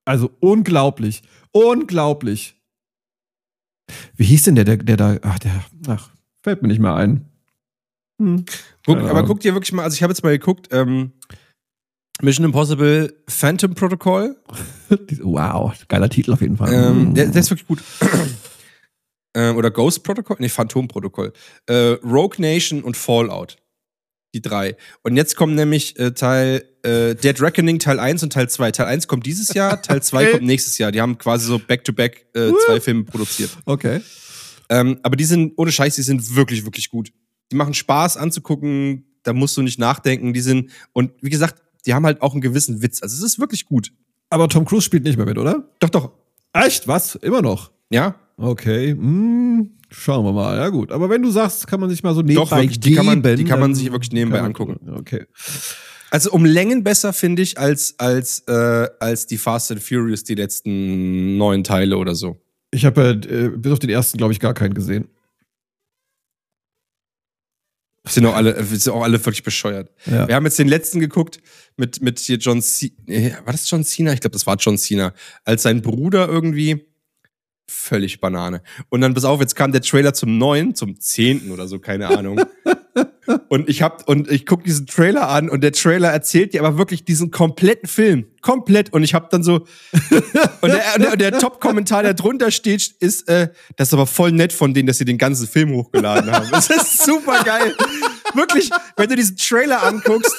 Also unglaublich. Unglaublich. Wie hieß denn der, der, der da, ach, der, ach, fällt mir nicht mehr ein. Hm. Guck, aber Ahnung. guck dir wirklich mal, also ich habe jetzt mal geguckt, ähm, Mission Impossible Phantom Protocol. Wow, geiler Titel auf jeden Fall. Ähm, Hm. der, der ist wirklich gut. ähm, oder Ghost Protocol? Nee, Phantom Protocol. Äh, Rogue Nation und Fallout. Die drei. Und jetzt kommen nämlich äh, Teil äh, Dead Reckoning Teil 1 und Teil 2. Teil 1 kommt dieses Jahr, Teil 2 Okay. kommt nächstes Jahr. Die haben quasi so back-to-back äh, zwei Filme produziert. okay. Ähm, aber die sind, ohne Scheiß, die sind wirklich, wirklich gut. Die machen Spaß anzugucken, da musst du nicht nachdenken. Die sind, und wie gesagt, die haben halt auch einen gewissen Witz. Also es ist wirklich gut. Aber Tom Cruise spielt nicht mehr mit, oder? Doch, doch. Echt? Was? Immer noch? Ja, Okay. Hm, schauen wir mal. Ja, gut. Aber wenn du sagst, kann man sich mal so nebenbei Doch, wirklich, die kann man- die kann man sich wirklich nebenbei man angucken. gucken. Okay. Also um Längen besser, finde ich, als, als, äh, als die Fast and Furious, die letzten neun Teile oder so. Ich habe äh, bis auf den ersten, glaube ich, gar keinen gesehen. Sind auch alle, sind auch alle wirklich bescheuert. Ja. Wir haben jetzt den letzten geguckt mit, mit hier John Cena. War das John Cena? Ich glaube, das war John Cena. Als sein Bruder irgendwie völlig Banane. Und dann, pass auf, jetzt kam der Trailer zum neuen, zum zehnten oder so, keine Ahnung. und ich hab, und ich guck diesen Trailer an und der Trailer erzählt dir aber wirklich diesen kompletten Film. Komplett. Und ich hab dann so, und der, der, der Top-Kommentar, der drunter steht, ist, äh, das ist aber voll nett von denen, dass sie den ganzen Film hochgeladen haben. Das ist super geil. Wirklich, wenn du diesen Trailer anguckst,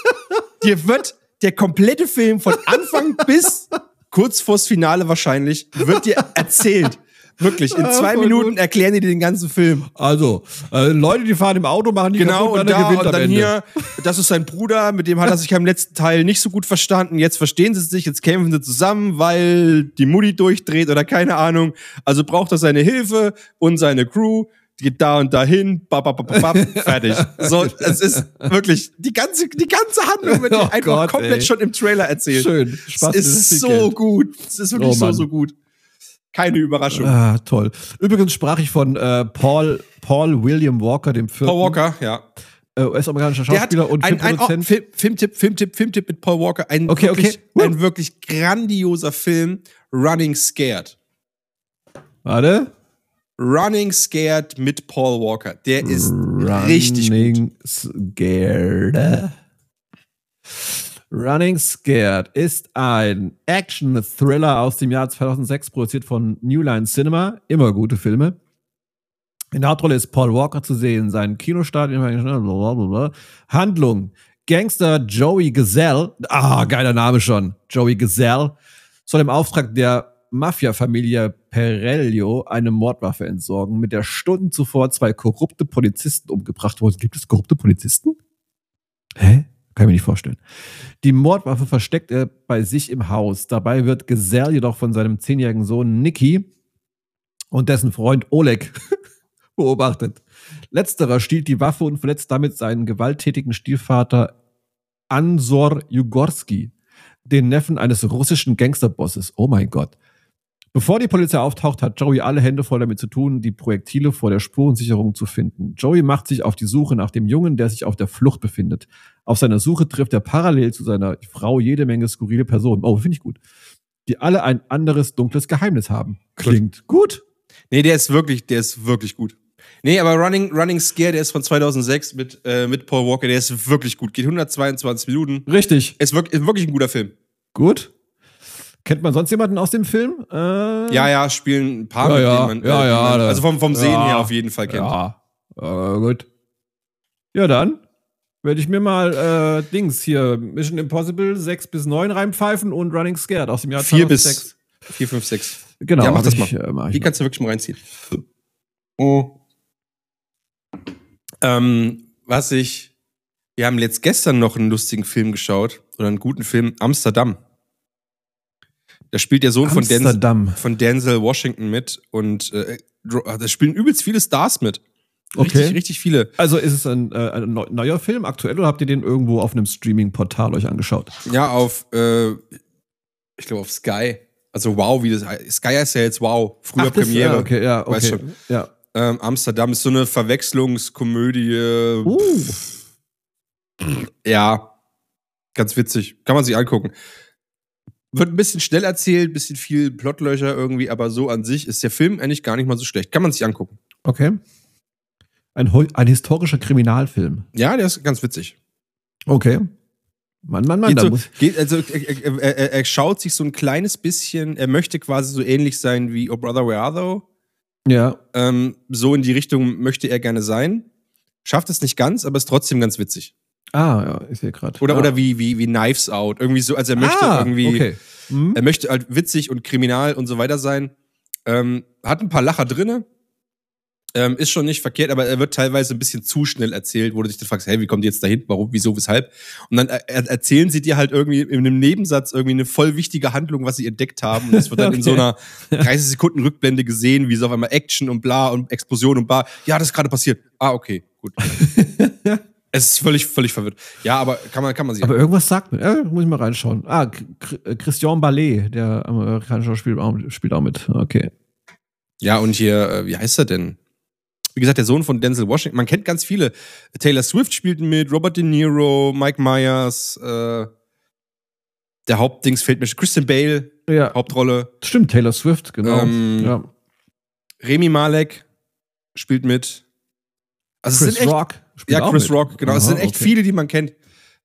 dir wird der komplette Film von Anfang bis kurz vors Finale wahrscheinlich, wird dir erzählt. Wirklich, in Ah, zwei Minuten gut. erklären die dir den ganzen Film. Also, äh, Leute, die fahren im Auto, machen die Genau, kaputt, und der da gewinnt und dann hier, das ist sein Bruder, mit dem hat er sich im letzten Teil nicht so gut verstanden. Jetzt verstehen sie sich, jetzt kämpfen sie zusammen, weil die Mutti durchdreht oder keine Ahnung. Also braucht er seine Hilfe und seine Crew. Geht da und dahin, bap, bap, bap, bap, fertig. So, es ist wirklich die ganze, die ganze Handlung wird Oh einfach Gott, komplett ey. schon im Trailer erzählt. Schön. Spaß es ist ist so Geld. gut. Es ist wirklich Oh so, so gut. Keine Überraschung. Ah, toll. Übrigens sprach ich von äh, Paul, Paul William Walker, dem vierten Paul Walker, ja. äh, US-amerikanischer Schauspieler und ein, ein oh, Filmproduzent. Film, Filmtipp, Filmtipp, Filmtipp mit Paul Walker. Ein, Okay, wirklich, okay. ein wirklich grandioser Film. Running Scared. Warte. Running Scared mit Paul Walker. Der ist richtig gut. Running Scared. Running Scared ist ein Action-Thriller aus dem Jahr 2006, produziert von New Line Cinema. Immer gute Filme. In der Hauptrolle ist Paul Walker zu sehen. Sein Kinostart. Handlung. Gangster Joey Gazelle. Ah, geiler Name schon. Joey Gazelle soll im Auftrag der Mafia-Familie Perello eine Mordwaffe entsorgen, mit der Stunden zuvor zwei korrupte Polizisten umgebracht wurden. Gibt es korrupte Polizisten? Hä? Kann ich mir nicht vorstellen. Die Mordwaffe versteckt er bei sich im Haus. Dabei wird Gazelle jedoch von seinem zehnjährigen Sohn Nicky und dessen Freund Oleg beobachtet. Letzterer stiehlt die Waffe und verletzt damit seinen gewalttätigen Stiefvater Ansor Jugorski, den Neffen eines russischen Gangsterbosses. Oh mein Gott. Bevor die Polizei auftaucht, hat Joey alle Hände voll damit zu tun, die Projektile vor der Spurensicherung zu finden. Joey macht sich auf die Suche nach dem Jungen, der sich auf der Flucht befindet. Auf seiner Suche trifft er parallel zu seiner Frau jede Menge skurrile Personen. Oh, finde ich gut. Die alle ein anderes dunkles Geheimnis haben. Klingt gut. Nee, der ist wirklich, der ist wirklich gut. Nee, aber Running, Running Scare, der ist von 2006 mit, äh, mit Paul Walker, der ist wirklich gut. Geht 122 Minuten. Richtig. Ist wirklich, ist wirklich ein guter Film. Gut. Kennt man sonst jemanden aus dem Film? Äh, Ja, ja, spielen ein paar, Ja, mit ja, man, ja, äh, ja, man, also vom, vom Sehen Ja. her auf jeden Fall kennt. Ja, äh, gut. Ja, dann werde ich mir mal äh, Dings hier Mission Impossible 6 bis 9 reinpfeifen und Running Scared aus dem Jahr 4 bis 2006. 4, 5, 6. Genau, Ja, mach das mal. Äh, mach ich Die mal. kannst du wirklich mal reinziehen. Oh. Ähm, was ich. Wir haben jetzt gestern noch einen lustigen Film geschaut. Oder einen guten Film, Amsterdam. Da spielt der Sohn von Denzel, von Denzel Washington mit. Und äh, da spielen übelst viele Stars mit. Okay. Richtig, richtig viele. Also ist es ein, äh, ein neu- neuer Film aktuell oder habt ihr den irgendwo auf einem Streaming-Portal euch angeschaut? Ja, auf, äh, ich glaube auf Sky. Also Wow, wie das. Sky heißt ja jetzt Wow. Früher Ach, das- Premiere. Ja, okay, ja, Weißt okay. schon. Ja. Ähm, Amsterdam ist so eine Verwechslungskomödie. Uh, Ja, ganz witzig. Kann man sich angucken. Wird ein bisschen schnell erzählt, ein bisschen viel Plotlöcher irgendwie, aber so an sich ist der Film eigentlich gar nicht mal so schlecht. Kann man sich angucken. okay. Ein, ein historischer Kriminalfilm. Ja, der ist ganz witzig. Okay. Mann, Mann, Mann, Geht so, muss. geht, also, er, er, er, er schaut sich so ein kleines bisschen, er möchte quasi so ähnlich sein wie Oh Brother Where Are Thou? Ja. Ähm, so in die Richtung möchte er gerne sein. Schafft es nicht ganz, aber ist trotzdem ganz witzig. Ah, ja, ich sehe gerade. Oder, ah. oder wie, wie, wie Knives Out. Irgendwie so, also er möchte ah, irgendwie. Okay. Hm? Er möchte halt witzig und kriminal und so weiter sein. Ähm, hat ein paar Lacher drinne. Ähm, ist schon nicht verkehrt, aber er wird teilweise ein bisschen zu schnell erzählt, wo du dich dann fragst, hey, wie kommt ihr jetzt dahin? Warum, wieso, weshalb? Und dann er er- erzählen sie dir halt irgendwie in einem Nebensatz irgendwie eine voll wichtige Handlung, was sie entdeckt haben. Und das wird dann in so einer 30 Sekunden Rückblende gesehen, wie es auf einmal Action und bla und Explosion und bla. Ja, das ist gerade passiert. Ah, okay, gut. es ist völlig, völlig verwirrt. Ja, aber kann man, kann man sich Aber irgendwas sagt mir. Ja, muss ich mal reinschauen. Ah, äh, Christian Ballet, der amerikanische Schauspieler, spielt auch mit. Okay. Ja, und hier, äh, wie heißt er denn? Wie gesagt, der Sohn von Denzel Washington. Man kennt ganz viele. Taylor Swift spielt mit, Robert De Niro, Mike Myers, äh, der Hauptdings fehlt mir. Christian Bale, Ja. Hauptrolle. Stimmt, Taylor Swift, genau. Ähm, ja. Remy Malek spielt mit. Also es Chris sind echt, Rock. Spielt Ja, Chris. Rock, genau. es Aha, sind echt okay. viele, die man kennt.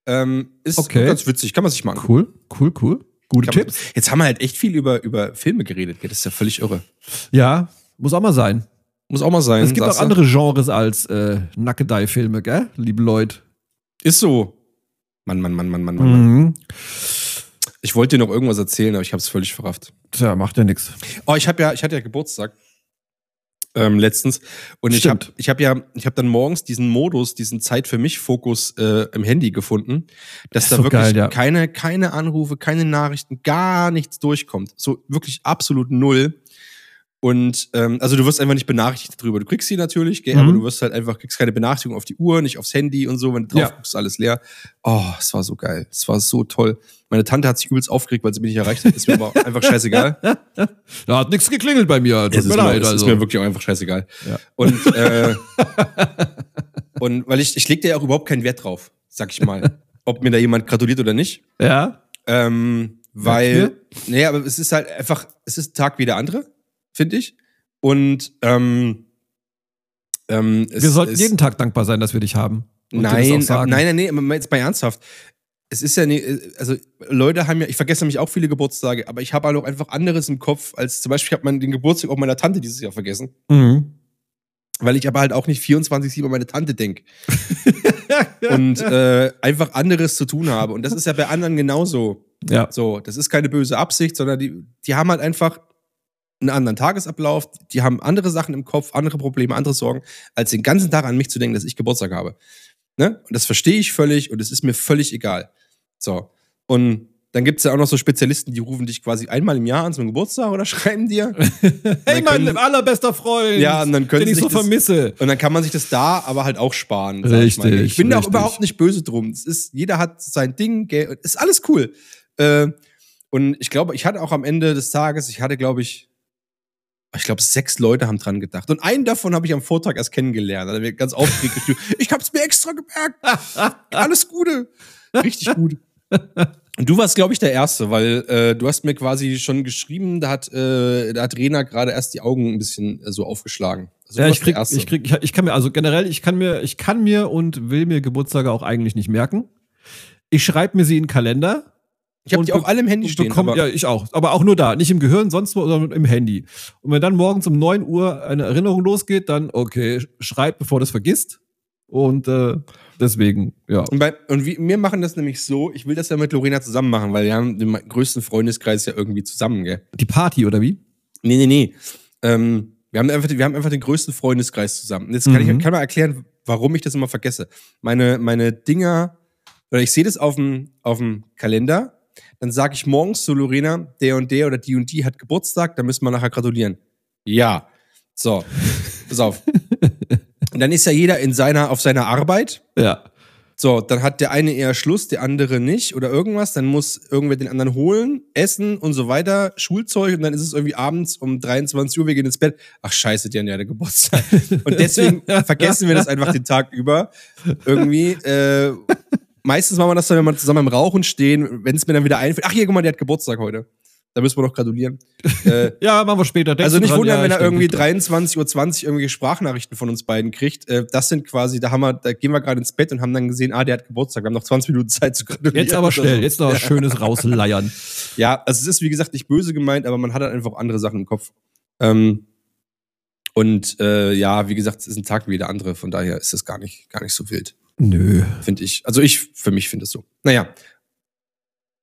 Ähm, ist Okay. ganz witzig, kann man sich mal angucken. Cool, cool, cool. Gute man- Tipps. Jetzt haben wir halt echt viel über, über Filme geredet. Das ist ja völlig irre. Ja, muss auch mal sein. Muss auch mal sein. Es gibt auch andere Genres als äh, Nackedei-Filme, gell, liebe Leute. Ist so. Mann, Mann, Mann, Mann, Mann, Mann. Mann. Mhm. Ich wollte dir noch irgendwas erzählen, aber ich habe es völlig verrafft. Tja, macht ja nichts. Oh, ich habe ja, ich hatte ja Geburtstag ähm, letztens und ich habe, ich habe ja, ich habe dann morgens diesen Modus, diesen Zeit für mich Fokus äh, im Handy gefunden, dass ist da so wirklich geil, ja. keine, keine Anrufe, keine Nachrichten, gar nichts durchkommt. So wirklich absolut null. Und ähm, also du wirst einfach nicht benachrichtigt darüber. Du kriegst sie natürlich, gell, Mhm. aber du wirst halt einfach, kriegst keine Benachrichtigung auf die Uhr, nicht aufs Handy und so. Wenn du drauf Ja. guckst, ist alles leer. Oh, es war so geil. Es war so toll. Meine Tante hat sich übelst aufgeregt, weil sie mich nicht erreicht hat. Ist mir aber einfach scheißegal. Da hat nichts geklingelt bei mir. Tut Es ist, mir leid. Also. ist mir wirklich auch einfach scheißegal. Ja. Und, äh, und weil ich, ich leg da ja auch überhaupt keinen Wert drauf, sag ich mal. Ob mir da jemand gratuliert oder nicht. ja, Ähm, weil, nee, aber es ist halt einfach, es ist ein Tag wie der andere, finde ich. Und ähm, ähm, es, wir sollten es, jeden Tag dankbar sein, dass wir dich haben. Nein, nein, nein, nein, jetzt mal ernsthaft. Es ist ja nie, also Leute haben ja, ich vergesse nämlich auch viele Geburtstage, aber ich habe halt auch einfach anderes im Kopf, als zum Beispiel, ich habe den Geburtstag auch meiner Tante dieses Jahr vergessen, Mhm. weil ich aber halt auch nicht 24-7 an meine Tante denke. und äh, einfach anderes zu tun habe. Und das ist ja bei anderen genauso. Ja. So, das ist keine böse Absicht, sondern die, die haben halt einfach einen anderen Tagesablauf, die haben andere Sachen im Kopf, andere Probleme, andere Sorgen, als den ganzen Tag an mich zu denken, dass ich Geburtstag habe. Ne? Und das verstehe ich völlig und es ist mir völlig egal. So. Und dann gibt es ja auch noch so Spezialisten, die rufen dich quasi einmal im Jahr an zum Geburtstag oder schreiben dir. Hey, mein können- allerbester Freund. Ja, und dann können den ich so das- vermisse. Und dann kann man sich das da aber halt auch sparen. sag ich. Richtig, ich bin da auch richtig. überhaupt nicht böse drum. Es ist, jeder hat sein Ding, ist alles cool. Äh, und ich glaube, ich hatte auch am Ende des Tages, ich hatte, glaube ich, ich glaube, sechs Leute haben dran gedacht. Und einen davon habe ich am Vortag erst kennengelernt. Da hat er mir ganz aufgeregt geschrieben, ich habe es mir extra gemerkt. Alles Gute. Richtig gut. Und du warst, glaube ich, der Erste, weil äh, du hast mir quasi schon geschrieben, da hat, äh, da hat Rena gerade erst die Augen ein bisschen äh, so aufgeschlagen. Also, Ja, ich krieg, ich krieg, ich, ich kann mir, also generell, ich kann mir, ich kann mir und will mir Geburtstage auch eigentlich nicht merken. Ich schreibe mir sie in den Kalender. Ich habe die auch alle im Handy stehen. bekomm- ja, ich auch. Aber auch nur da. Nicht im Gehirn, sonst wo, sondern im Handy. Und wenn dann morgens um 9 Uhr eine Erinnerung losgeht, dann, okay, schreib, bevor du es vergisst. Und äh, deswegen, ja. und, bei, und wir, wir machen das nämlich so, ich will das ja mit Lorena zusammen machen, weil wir haben den größten Freundeskreis ja irgendwie zusammen, gell? Die Party, oder wie? Nee, nee, nee. Ähm, wir, haben einfach, wir haben einfach den größten Freundeskreis zusammen. Jetzt kann Mhm. ich kann mal erklären, warum ich das immer vergesse. Meine, meine Dinger, oder ich sehe das auf dem, auf dem Kalender, dann sage ich morgens zu Lorena, der und der oder die und die hat Geburtstag, da müssen wir nachher gratulieren. Ja. So, pass auf. Und dann ist ja jeder in seiner, auf seiner Arbeit. Ja. So, dann hat der eine eher Schluss, der andere nicht oder irgendwas. Dann muss irgendwer den anderen holen, essen und so weiter, Schulzeug und dann ist es irgendwie abends um 23 Uhr, wir gehen ins Bett. Ach scheiße, die haben ja der Geburtstag. Und deswegen vergessen wir das einfach den Tag über. Irgendwie, äh, meistens machen wir das dann, wenn wir zusammen im Rauchen stehen, wenn es mir dann wieder einfällt. Ach hier, guck mal, der hat Geburtstag heute. Da müssen wir noch gratulieren. äh, Ja, machen wir später. Denkst also nicht dran? wundern, Ja, wenn er irgendwie nicht dran. 23.20 Uhr irgendwelche Sprachnachrichten von uns beiden kriegt. Äh, das sind quasi, da haben wir, da gehen wir gerade ins Bett und haben dann gesehen, ah, der hat Geburtstag. Wir haben noch 20 Minuten Zeit zu gratulieren. Jetzt aber schnell, jetzt noch was Schönes rausleiern. Ja, also es ist wie gesagt nicht böse gemeint, aber man hat halt einfach andere Sachen im Kopf. Ähm, und äh, ja, wie gesagt, es ist ein Tag wie jeder andere, von daher ist es gar nicht, gar nicht so wild, Nö. finde ich. Also ich, für mich finde es so. Naja.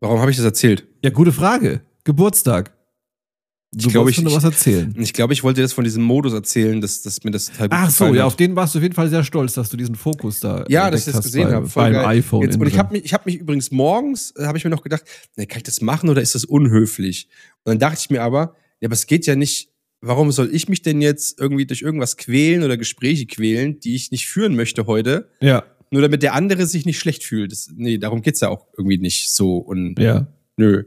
Warum habe ich das erzählt? Ja, gute Frage. Geburtstag. Du Ich glaube, ich- was erzählen. Ich glaube, ich wollte das von diesem Modus erzählen, dass, dass mir das total gut Ach so, ja, hat. auf den warst du auf jeden Fall sehr stolz, dass du diesen Fokus da Ja, dass ich das gesehen habe. Beim geil. iPhone. Jetzt, und ich habe mich, ich hab mich übrigens morgens, äh, habe ich mir noch gedacht, ne, kann ich das machen oder ist das unhöflich? Und dann dachte ich mir aber, ja, aber es geht ja nicht, warum soll ich mich denn jetzt irgendwie durch irgendwas quälen oder Gespräche quälen, die ich nicht führen möchte heute, Ja, nur damit der andere sich nicht schlecht fühlt. Das, nee, darum geht's ja auch irgendwie nicht so und ja, nö.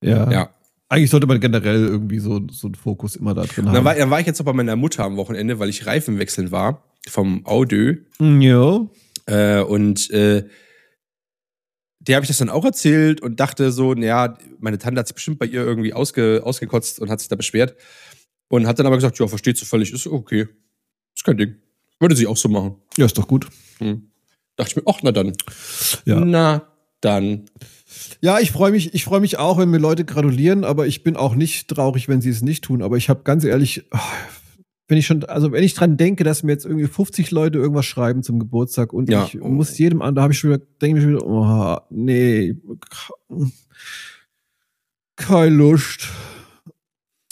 ja. Ja. Eigentlich sollte man generell irgendwie so, so einen Fokus immer da drin Und dann haben. war, dann war ich jetzt noch bei meiner Mutter am Wochenende, weil ich Reifen wechseln war vom Audi. ja. Äh, und äh, der habe ich das dann auch erzählt und dachte so, naja, meine Tante hat sich bestimmt bei ihr irgendwie ausge, ausgekotzt und hat sich da beschwert. Und hat dann aber gesagt, ja, versteht sie völlig, ist okay. Ist kein Ding. Würde sie auch so machen. ja, ist doch gut. Hm. Dachte ich mir, ach, na dann. Ja. Na dann. Ja, ich freue mich, ich freue mich auch, wenn mir Leute gratulieren, aber ich bin auch nicht traurig, wenn sie es nicht tun. Aber ich habe ganz ehrlich, ah, wenn ich schon, also wenn ich dran denke, dass mir jetzt irgendwie 50 Leute irgendwas schreiben zum Geburtstag und Ja. ich muss jedem an, da habe ich schon wieder, denke ich mir wieder, oh, nee, keine Lust.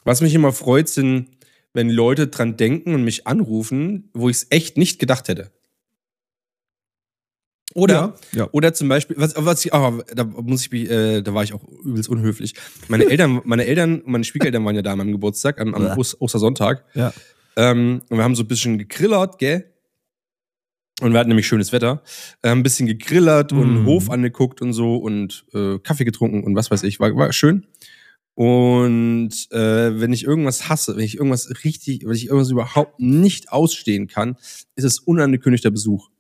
Was mich immer freut, sind, wenn Leute dran denken und mich anrufen, wo ich es echt nicht gedacht hätte. Oder, Ja, ja. oder zum Beispiel, was, was ich, oh, da muss ich mich, äh, da war ich auch übelst unhöflich. Meine Eltern, meine Eltern, meine Schwiegereltern waren ja da an meinem Geburtstag, am, am Ost- Ostersonntag. Ja. Ähm, und wir haben so ein bisschen gegrillert, gell? Und wir hatten nämlich schönes Wetter. Äh, ein bisschen gegrillert und Mm. einen Hof angeguckt und so und äh, Kaffee getrunken und was weiß ich. War, war schön. Und äh, wenn ich irgendwas hasse, wenn ich irgendwas richtig, wenn ich irgendwas überhaupt nicht ausstehen kann, ist es unangekündigter Besuch.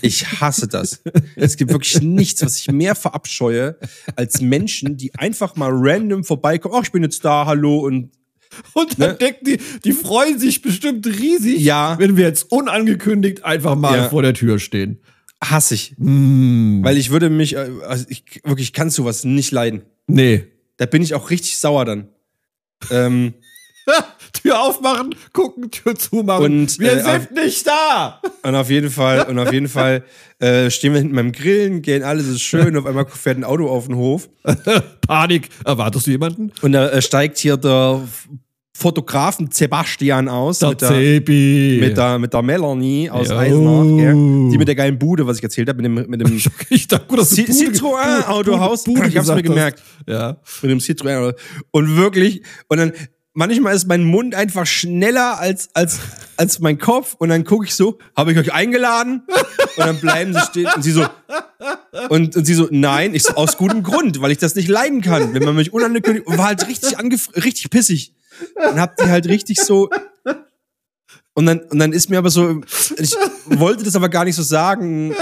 Ich hasse das. Es gibt wirklich nichts, was ich mehr verabscheue, als Menschen, die einfach mal random vorbeikommen. Ach, ich bin jetzt da, hallo und Und dann Ne? denken die, die freuen sich bestimmt riesig, Ja. wenn wir jetzt unangekündigt einfach mal Ja. vor der Tür stehen. hasse ich. Mm, Weil ich würde mich, äh, also ich wirklich kann sowas nicht leiden. nee. Da bin ich auch richtig sauer dann. Ähm, Tür aufmachen, gucken, Tür zumachen. Und, wir äh, sind nicht da. und auf jeden Fall, und auf jeden Fall äh, stehen wir hinten beim Grillen, gehen alles ist schön, auf einmal fährt ein Auto auf den Hof Panik. Erwartest du jemanden? und da äh, steigt hier der Fotografen Sebastian aus Der mit der, Zepi. mit der mit der Melanie aus Jo. Eisenach, gell? die mit der geilen Bude, was ich erzählt habe, mit dem mit dem ich dachte, gut, dass Bude- Citroën Bude- Autohaus. Bude Ich hab's mir gemerkt. Ja. mit dem Citroën und wirklich und dann manchmal ist mein Mund einfach schneller als als als mein Kopf und dann gucke ich so, habe ich euch eingeladen? Und dann bleiben sie stehen und sie so und, und sie so nein, ich so aus gutem Grund, weil ich das nicht leiden kann, wenn man mich unangekündigt und war halt richtig angef richtig pissig und hab die halt richtig so und dann und dann ist mir aber so ich wollte das aber gar nicht so sagen.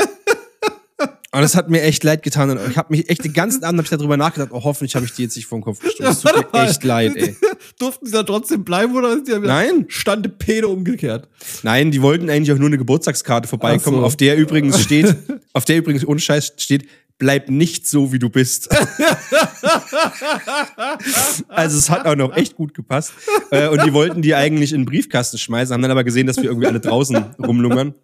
Und das hat mir echt leid getan. Und ich habe mich echt den ganzen Abend hab ich darüber nachgedacht, oh, hoffentlich habe ich die jetzt nicht vor den Kopf gestoßen. Es tut mir echt leid, ey. Durften sie da trotzdem bleiben oder ist die ja wieder Nein. Stande Pede umgekehrt? Nein, die wollten eigentlich auch nur eine Geburtstagskarte vorbeikommen, so. auf der übrigens steht, auf der übrigens ohne Scheiß steht, bleib nicht so, wie du bist. also es hat auch noch echt gut gepasst. Äh, Und die wollten die eigentlich in den Briefkasten schmeißen, haben dann aber gesehen, dass wir irgendwie alle draußen rumlungern.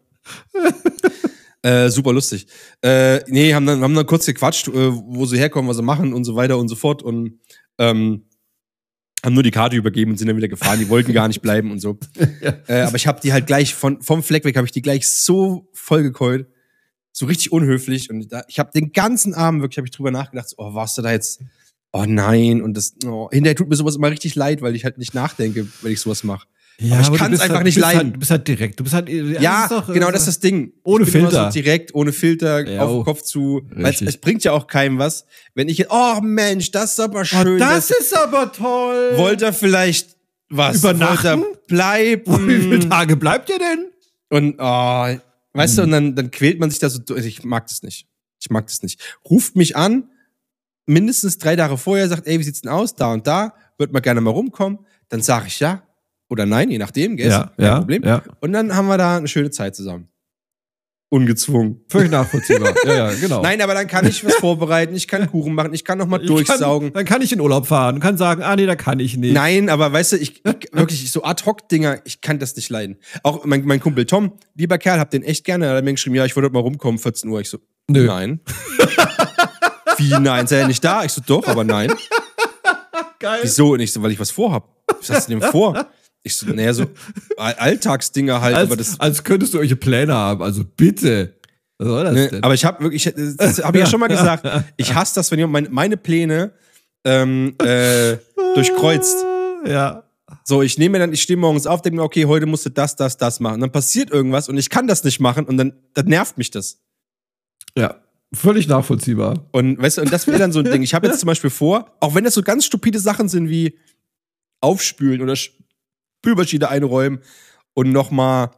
Äh, super lustig. Äh, nee, haben dann, haben dann kurz gequatscht, äh, wo sie herkommen, was sie machen und so weiter und so fort. Und ähm, haben nur die Karte übergeben und sind dann wieder gefahren. Die wollten gar nicht bleiben und so. Äh, aber ich habe die halt gleich von, vom Fleck weg, habe ich die gleich so vollgekeult. So richtig unhöflich. Und da, ich habe den ganzen Abend wirklich hab ich drüber nachgedacht, so, oh, warst du da jetzt? Oh nein. Und das, oh, hinterher tut mir sowas immer richtig leid, weil ich halt nicht nachdenke, wenn ich sowas mache. Ja, Aber ich kann's bist einfach halt, nicht bist leiden. Halt, du bist halt direkt. Du bist halt. Ja, ist doch- genau, das ist das Ding. Ohne Filter. So direkt, ohne Filter, Ja, auf oh. den Kopf zu. Weil es, es bringt ja auch keinem was. Wenn ich jetzt, oh Mensch, das ist aber Oh, schön. das ist aber toll. wollte er vielleicht was? Übernachten? Wollte er bleiben? Wie viele Tage bleibt ihr denn? Und, oh, weißt du, und dann, dann quält man sich da so durch. Ich mag das nicht. Ich mag das nicht. Ruft mich an, mindestens drei Tage vorher, sagt, ey, wie sieht's denn aus? Da und da, wird mal gerne mal rumkommen. Dann sage ich ja oder nein, je nachdem, gell? Ja, Ist kein ja, Problem. ja. Und dann haben wir da eine schöne Zeit zusammen. Ungezwungen. Völlig nachvollziehbar. ja, ja, genau. Nein, aber dann kann ich was vorbereiten, ich kann Kuchen machen, ich kann noch mal Ich durchsaugen. Kann, dann kann ich in Urlaub fahren und kann sagen, ah nee, da kann ich nicht. Nein, aber weißt du, ich, ich wirklich so Ad-Hoc-Dinger, ich kann das nicht leiden. Auch mein, mein Kumpel Tom, lieber Kerl, hab den echt gerne. Er hat mir geschrieben, ja, ich wollte mal rumkommen, 14 Uhr. Ich so, Nö. nein. Wie, nein? Sei er nicht da? Ich so, doch, aber nein. Geil. Wieso? Und ich so, weil ich was vorhab. Was hast du denn vor? Ich so, naja, so All- Alltagsdinger halt, aber das. Als, als könntest du irgendwelche Pläne haben. Also bitte. Was soll das Ne, denn? aber ich habe wirklich, das habe ich ja schon mal gesagt, ich hasse das, wenn jemand meine, meine Pläne ähm, äh, durchkreuzt. ja. So, ich nehme mir dann, ich stehe morgens auf, denke mir, okay, heute musst du das, das, das machen. Und dann passiert irgendwas und ich kann das nicht machen und dann, dann nervt mich das. Ja. Völlig nachvollziehbar. Und weißt du, und das wäre dann so ein Ding. Ich habe jetzt zum Beispiel vor, auch wenn das so ganz stupide Sachen sind wie aufspülen oder Spülmaschine einräumen und nochmal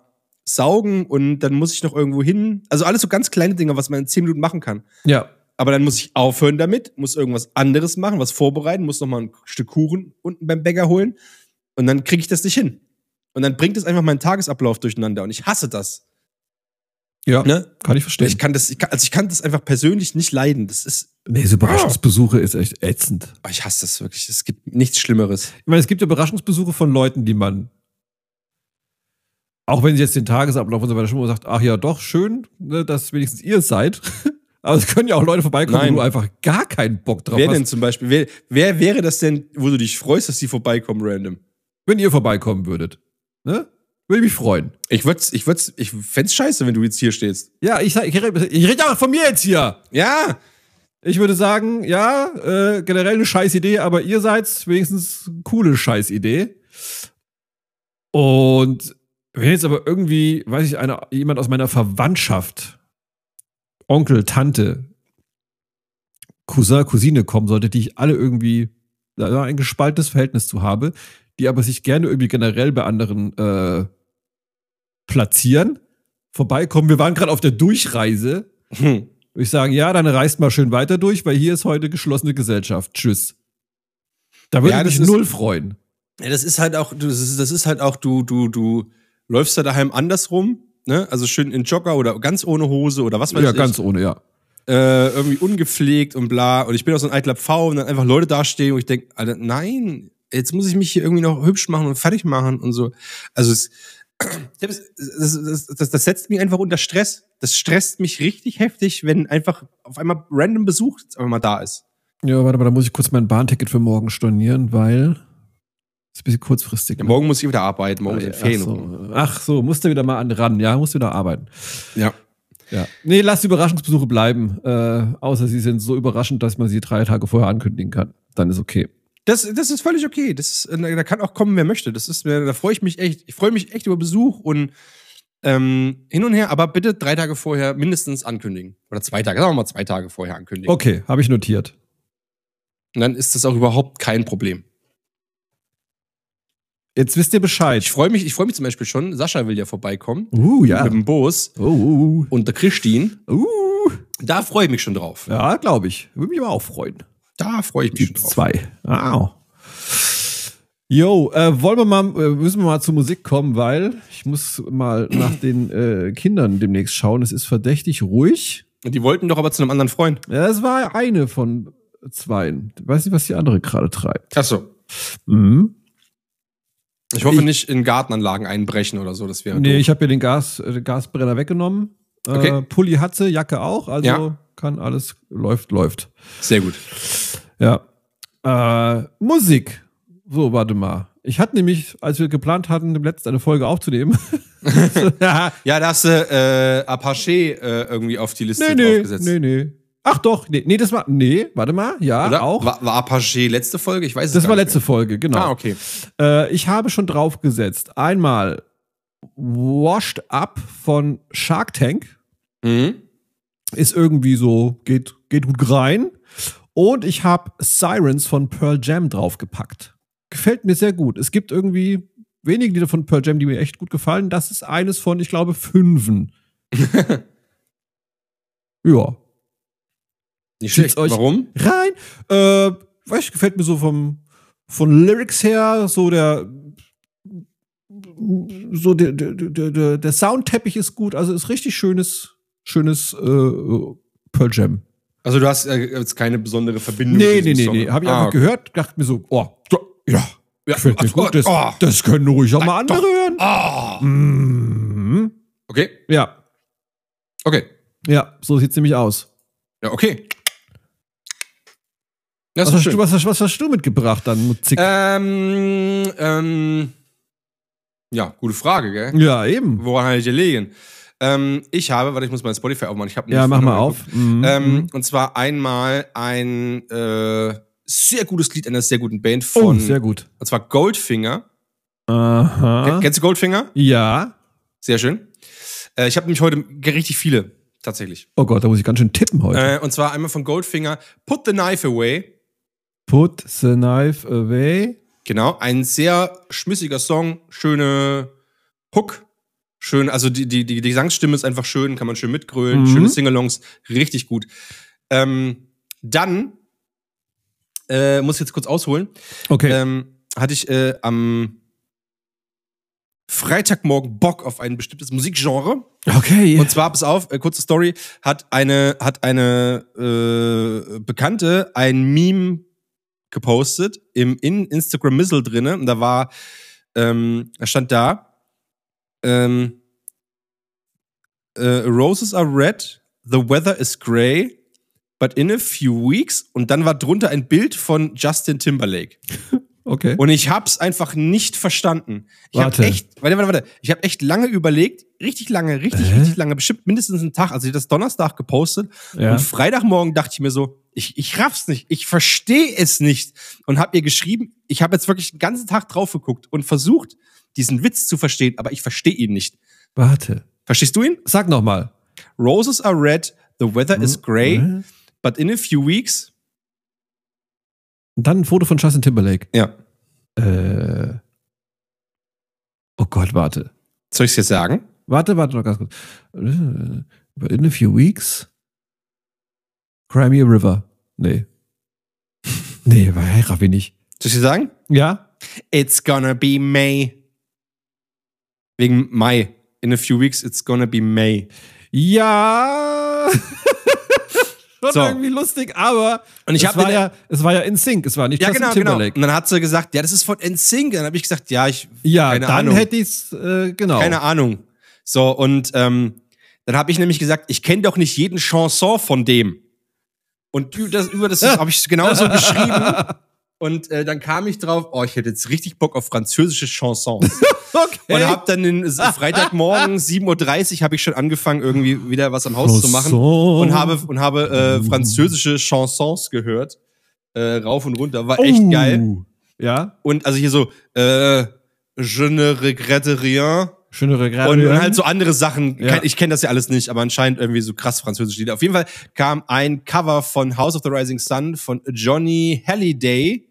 saugen und dann muss ich noch irgendwo hin. Also alles so ganz kleine Dinge, was man in zehn Minuten machen kann. Ja. Aber dann muss ich aufhören damit, muss irgendwas anderes machen, was vorbereiten, muss nochmal ein Stück Kuchen unten beim Bäcker holen und dann kriege ich das nicht hin. Und dann bringt es einfach meinen Tagesablauf durcheinander und ich hasse das. Ja, Ne? kann ich verstehen. Ich kann das, ich kann, also ich kann das einfach persönlich nicht leiden. Das ist, nee, so Überraschungsbesuche ist echt ätzend. oh, ich hasse das wirklich. Es gibt nichts Schlimmeres. Ich meine, es gibt ja Überraschungsbesuche von Leuten, die man, auch wenn sie jetzt den Tagesablauf und so weiter schon mal sagt, ach ja, doch, schön, ne, dass wenigstens ihr es seid. Aber es können ja auch Leute vorbeikommen, Nein. wo du einfach gar keinen Bock drauf wer hast. denn zum Beispiel, wer, wer wäre das denn, wo du dich freust, dass die vorbeikommen random? Wenn ihr vorbeikommen würdet. Ne? Würde mich freuen. Ich würd's, ich würd's, ich fänd's scheiße, wenn du jetzt hier stehst. Ja, ich, ich, rede- ich rede auch von mir jetzt hier. Ja! Ich würde sagen, ja, äh, generell eine scheiß Idee, aber ihr seid wenigstens eine coole Scheißidee. Und wenn jetzt aber irgendwie, weiß ich, einer, jemand aus meiner Verwandtschaft, Onkel, Tante, Cousin, Cousine kommen sollte, die ich alle irgendwie da ein gespaltenes Verhältnis zu habe, die aber sich gerne irgendwie generell bei anderen äh, platzieren, vorbeikommen. Wir waren gerade auf der Durchreise. Hm. Würde ich sagen, ja, dann reist mal schön weiter durch, weil hier ist heute geschlossene Gesellschaft. Tschüss. Da würde Ja, ich mich null freuen. Ja, das ist halt auch, du- das ist, das ist halt auch, du, du, du läufst da daheim andersrum, ne? Also schön in Jogger oder ganz ohne Hose oder was weiß Ja, ich. ganz ohne, ja. äh, irgendwie ungepflegt und bla. Und ich bin auch so ein eitler Pfau und dann einfach Leute dastehen und ich denk, Alter, nein, jetzt muss ich mich hier irgendwie noch hübsch machen und fertig machen und so. Also es, das, das, das, das setzt mich einfach unter Stress. Das stresst mich richtig heftig, wenn einfach auf einmal random Besuch mal da ist. Ja, warte mal, da muss ich kurz mein Bahnticket für morgen stornieren, weil ist ein bisschen kurzfristig. Ja, morgen muss ich wieder arbeiten, morgen sind Ach Ferien. so. Ach so, musst du wieder mal an ran. Ja, musst du wieder arbeiten. Ja. Ja. Nee, lass die Überraschungsbesuche bleiben. Äh, außer sie sind so überraschend, dass man sie drei Tage vorher ankündigen kann. Dann ist okay. Das, das ist völlig okay. Das, ist- da kann auch kommen, wer möchte. Das ist, da freue ich mich echt. Ich freue mich echt über Besuch und ähm, hin und her, aber bitte drei Tage vorher mindestens ankündigen. Oder zwei Tage, sagen wir mal zwei Tage vorher ankündigen. Okay, habe ich notiert. Und dann ist das auch überhaupt kein Problem. Jetzt wisst ihr Bescheid. Ich freue mich, ich freue mich zum Beispiel schon. Sascha will ja vorbeikommen. Uh, ja. Mit dem Boos Uh, uh, und der Christine. uh. uh. Da freue ich mich schon drauf. Ja, glaube ich. Würde mich aber auch freuen. Da freue ich mich schon drauf. zwei. Wow. Jo, äh, wollen wir mal, äh, müssen wir mal zur Musik kommen, weil ich muss mal nach den äh, Kindern demnächst schauen. Es ist verdächtig ruhig. Die wollten doch aber zu einem anderen Freund. Ja, es war eine von zweien. Ich weiß nicht, was die andere gerade treibt. Achso. Mhm. Ich hoffe Ich- nicht in Gartenanlagen einbrechen oder so. Das wäre Nee, doof. ich habe ihr den Gas, äh, den Gasbrenner weggenommen. Äh, Okay. Pulli hat sie, Jacke auch. Also Ja. kann alles, läuft, läuft. Sehr gut. Ja. Äh, Musik. So, warte mal. Ich hatte nämlich, als wir geplant hatten, im letzten eine Folge aufzunehmen. ja, da hast du äh, Apache äh, irgendwie auf die Liste nee, nee, draufgesetzt. nee, nee. Ach doch, nee, nee, das war, nee, warte mal, ja, Oder? auch. War, war Apache letzte Folge? Ich weiß es das gar war nicht letzte Folge, genau. mehr. Ah, okay. Äh, ich habe schon draufgesetzt. Einmal Washed Up von Shark Tank. Mhm. Ist irgendwie so, geht, geht gut rein. Und ich habe Sirens von Pearl Jam draufgepackt. Gefällt mir sehr gut. Es gibt irgendwie wenige Lieder von Pearl Jam, die mir echt gut gefallen. Das ist eines von, ich glaube, fünfen. ja. Nicht schlecht. euch- Warum? Rein. Äh, weiß ich, gefällt mir so vom, von Lyrics her, so der, so der, der, der, der Soundteppich ist gut. Also ist richtig schönes, schönes äh, Pearl Jam. Also du hast äh, jetzt keine besondere Verbindung. Nee, zu nee, diesem nee, Song. nee. Habe ich Ah, einfach okay. gehört, dachte mir so, oh, ja, ja mir oh, gut. Das, oh. das können ruhig auch mal andere doch. hören. Ah. Mhm. Okay, Ja, okay. ja, so sieht's nämlich aus. Ja, okay. Das Was hast, schön. du, was, hast, was hast du mitgebracht dann, Musik? Ähm, ähm, ja, gute Frage, gell? ja, eben. Woran hatte ich gelegen? Ähm, ich habe, warte, ich muss mein Spotify aufmachen. Ich habe Ja, mach mal auf. Mhm. Ähm, und zwar einmal ein äh, sehr gutes Lied einer sehr guten Band oh, von, sehr gut. und zwar Goldfinger. Aha. Kennst du Goldfinger? Ja. Sehr schön. Äh, ich habe nämlich heute richtig viele Tatsächlich. Oh Gott, da muss ich ganz schön tippen heute. Äh, und zwar einmal von Goldfinger, Put the Knife Away. Put the knife away. Genau, ein sehr schmissiger Song, schöne Hook. Schön, also die, die, die Gesangsstimme ist einfach schön, kann man schön mitgrölen, Mhm. schöne Singalongs, richtig gut. Ähm, dann, äh, muss ich jetzt kurz ausholen, Okay. ähm, hatte ich äh, am Freitagmorgen Bock auf ein bestimmtes Musikgenre. okay. Und zwar, pass auf, äh, kurze Story, hat eine, hat eine äh, Bekannte ein Meme gepostet im in Instagram Mizzle drinne und da war, ähm, da stand da, ähm, äh, Roses are red, the weather is grey, but in a few weeks und dann war drunter ein Bild von Justin Timberlake. okay. Und ich hab's einfach nicht verstanden. Ich Warte. habe echt, warte, warte, warte. Ich habe echt lange überlegt, richtig lange, richtig, Hä? richtig lange, bestimmt mindestens einen Tag. Also ich hab das Donnerstag gepostet Ja. und Freitagmorgen dachte ich mir so, ich, ich raff's nicht, ich verstehe es nicht und habe ihr geschrieben, ich habe jetzt wirklich den ganzen Tag drauf geguckt und versucht, diesen Witz zu verstehen, aber ich verstehe ihn nicht. Warte. Verstehst du ihn? Sag noch mal. Roses are red, the weather is grey, Hä? but in a few weeks, Und dann ein Foto von Justin Timberlake. ja, Äh. Oh Gott, warte. soll ich's jetzt sagen? Warte, warte noch ganz kurz. Äh, But in a few weeks. Crimea River. Nee. Nee, war ich nicht. Soll ich's dir sagen? Ja? It's gonna be May. Wegen Mai. In a few weeks, it's gonna be May. Ja. Schon So. irgendwie lustig, aber Und ich es, war ja, es war ja in Sync, es war nicht Ja, genau, genau. Timberlake. Und dann hat sie gesagt, ja, das ist von NSYNC. Dann habe ich gesagt, ja, ich, Ja, keine dann Ahnung. hätte ich's äh, genau. keine Ahnung. So, und ähm, dann habe ich nämlich gesagt, ich kenne doch nicht jeden Chanson von dem. Und über das, über das habe ich genauso geschrieben. Und äh, dann kam ich drauf, oh, ich hätte jetzt richtig Bock auf französische Chansons. Okay. Und hab dann den Freitagmorgen 7.30 Uhr habe ich schon angefangen, irgendwie wieder was am Haus zu machen. Chanson. Und habe, und habe äh, französische Chansons gehört. Äh, rauf und runter. War echt Oh. geil. Ja, Und also hier so, äh, Je ne regrette rien. schönere Gerade. Und, und halt so andere Sachen. Ja. Ich kenne das ja alles nicht, aber anscheinend irgendwie so krass französische Lieder. Auf jeden Fall kam ein Cover von House of the Rising Sun von Johnny Halliday.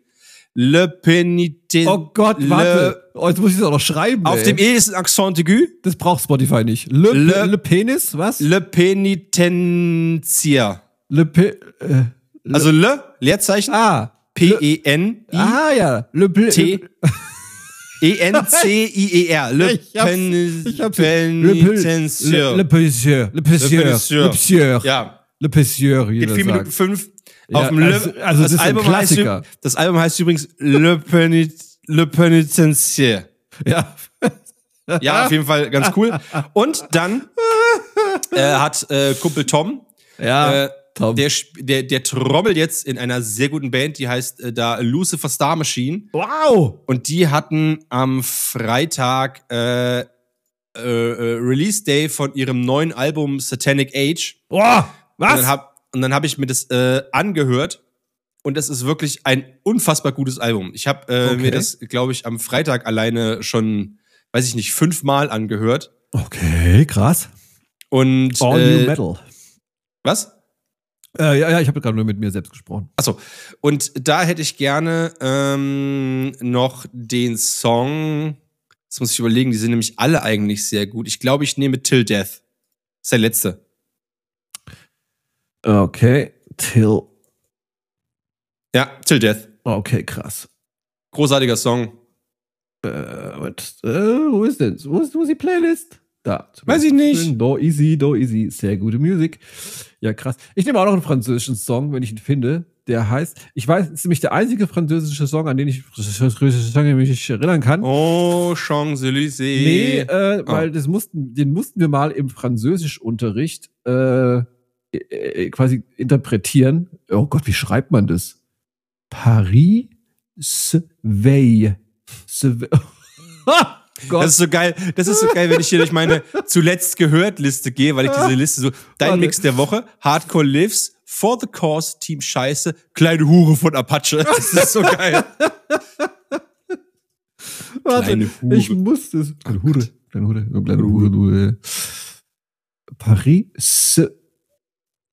Le Pénitent. Oh Gott, warte. Oh, jetzt muss ich es auch noch schreiben. Auf ey. dem E ist ein Accent aigu. Das braucht Spotify nicht. Le, Le- le, Penis, was? Le Penitentiaire. Le Pe äh, Also Le, Leerzeichen, Ah. P-E-N-I-T. Ah ja. Le Pe E-N-C-I-E-R. Le Pen- hab's- Le Pe- Penitentiaire. Le, le Pessieur. Le. Le Pessieur. Ja. Le Pessieur, wie jeder 4 Minuten sagt. 5 Ja, auf dem Le, also- also das ist ein heißt, das Album heißt übrigens Le, Penit, Le Penitentiaire. Ja. Ja, auf jeden Fall ganz cool. Und dann äh, hat äh, Kumpel Tom, Ja. äh, Tom. der, der, der trommelt jetzt in einer sehr guten Band, die heißt äh, da Lucifer Star Machine. wow. Und die hatten am Freitag äh, äh, äh, Release Day von ihrem neuen Album Satanic Age. Boah. Und Was? dann hab, und dann hab ich mir das äh, angehört. Und das ist wirklich ein unfassbar gutes Album. Ich habe äh, Okay. mir das, glaube ich, am Freitag alleine schon, weiß ich nicht, fünfmal angehört. okay, krass. Und All äh, New Metal. was? Äh, ja, ja, ich habe gerade nur mit mir selbst gesprochen. Achso. Und da hätte ich gerne ähm, noch den Song. Das muss ich überlegen, die sind nämlich alle eigentlich sehr gut. Ich glaube, ich nehme Till Death. Das ist der letzte. Okay. Till. Ja, Till Death. Okay, krass. Großartiger Song. Äh, what, äh, wo ist denn? Wo ist, wo ist die Playlist? Da. Weiß ich nicht. Do Easy, Do Easy. Sehr gute Musik. Ja, krass. Ich nehme auch noch einen französischen Song, wenn ich ihn finde. Der heißt, ich weiß, es ist nämlich der einzige französische Song, an den ich mich erinnern kann. Oh, Champs-Élysées. Nee, äh, Oh. weil das mussten, den mussten wir mal im Französischunterricht äh, äh, quasi interpretieren. Oh Gott, wie schreibt man das? Paris Sveille. Sve- Gott. Das ist so geil. Das ist so geil, wenn ich hier durch meine zuletzt gehört Liste gehe, weil ich diese Liste so dein Warte. Mix der Woche, Hardcore Lives, For the Cause, Team Scheiße, kleine Hure von Apache. Das ist so geil. Warte, kleine Hure. Ich muss das. Kleine Hure. Kleine Hure. Kleine Hure. du, äh. Paris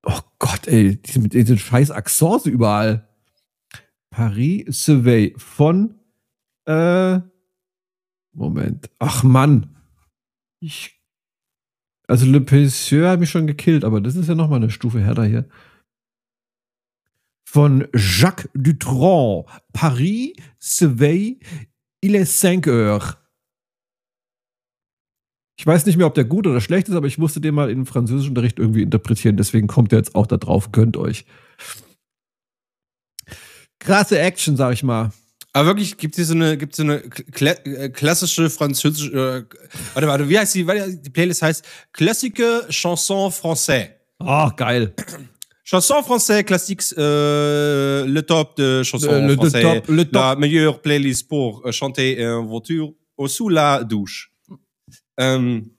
Oh Gott, ey, diese, mit diesen scheiß Accents überall. Paris Survey von äh, Moment. Ach Mann. Ich also Le Pêcheur hat mich schon gekillt, aber das ist ja nochmal eine Stufe härter hier. Von Jacques Dutron. Paris, Survey, il est 5 heures. Ich weiß nicht mehr, ob der gut oder schlecht ist, aber ich musste den mal in Französischunterricht irgendwie interpretieren, deswegen kommt er jetzt auch da drauf. Gönnt euch. Krasse Action, sag ich mal. Aber wirklich, gibt es so eine, gibt's so eine kla äh, klassische französische, äh, warte, warte, wie heißt die, die Playlist heißt Classique Chanson Français. Ah, oh, geil. Chanson français classiques, euh, le top de chansons le, français, le top, le top. la meilleure playlist pour euh, chanter en voiture ou sous la douche. Ähm,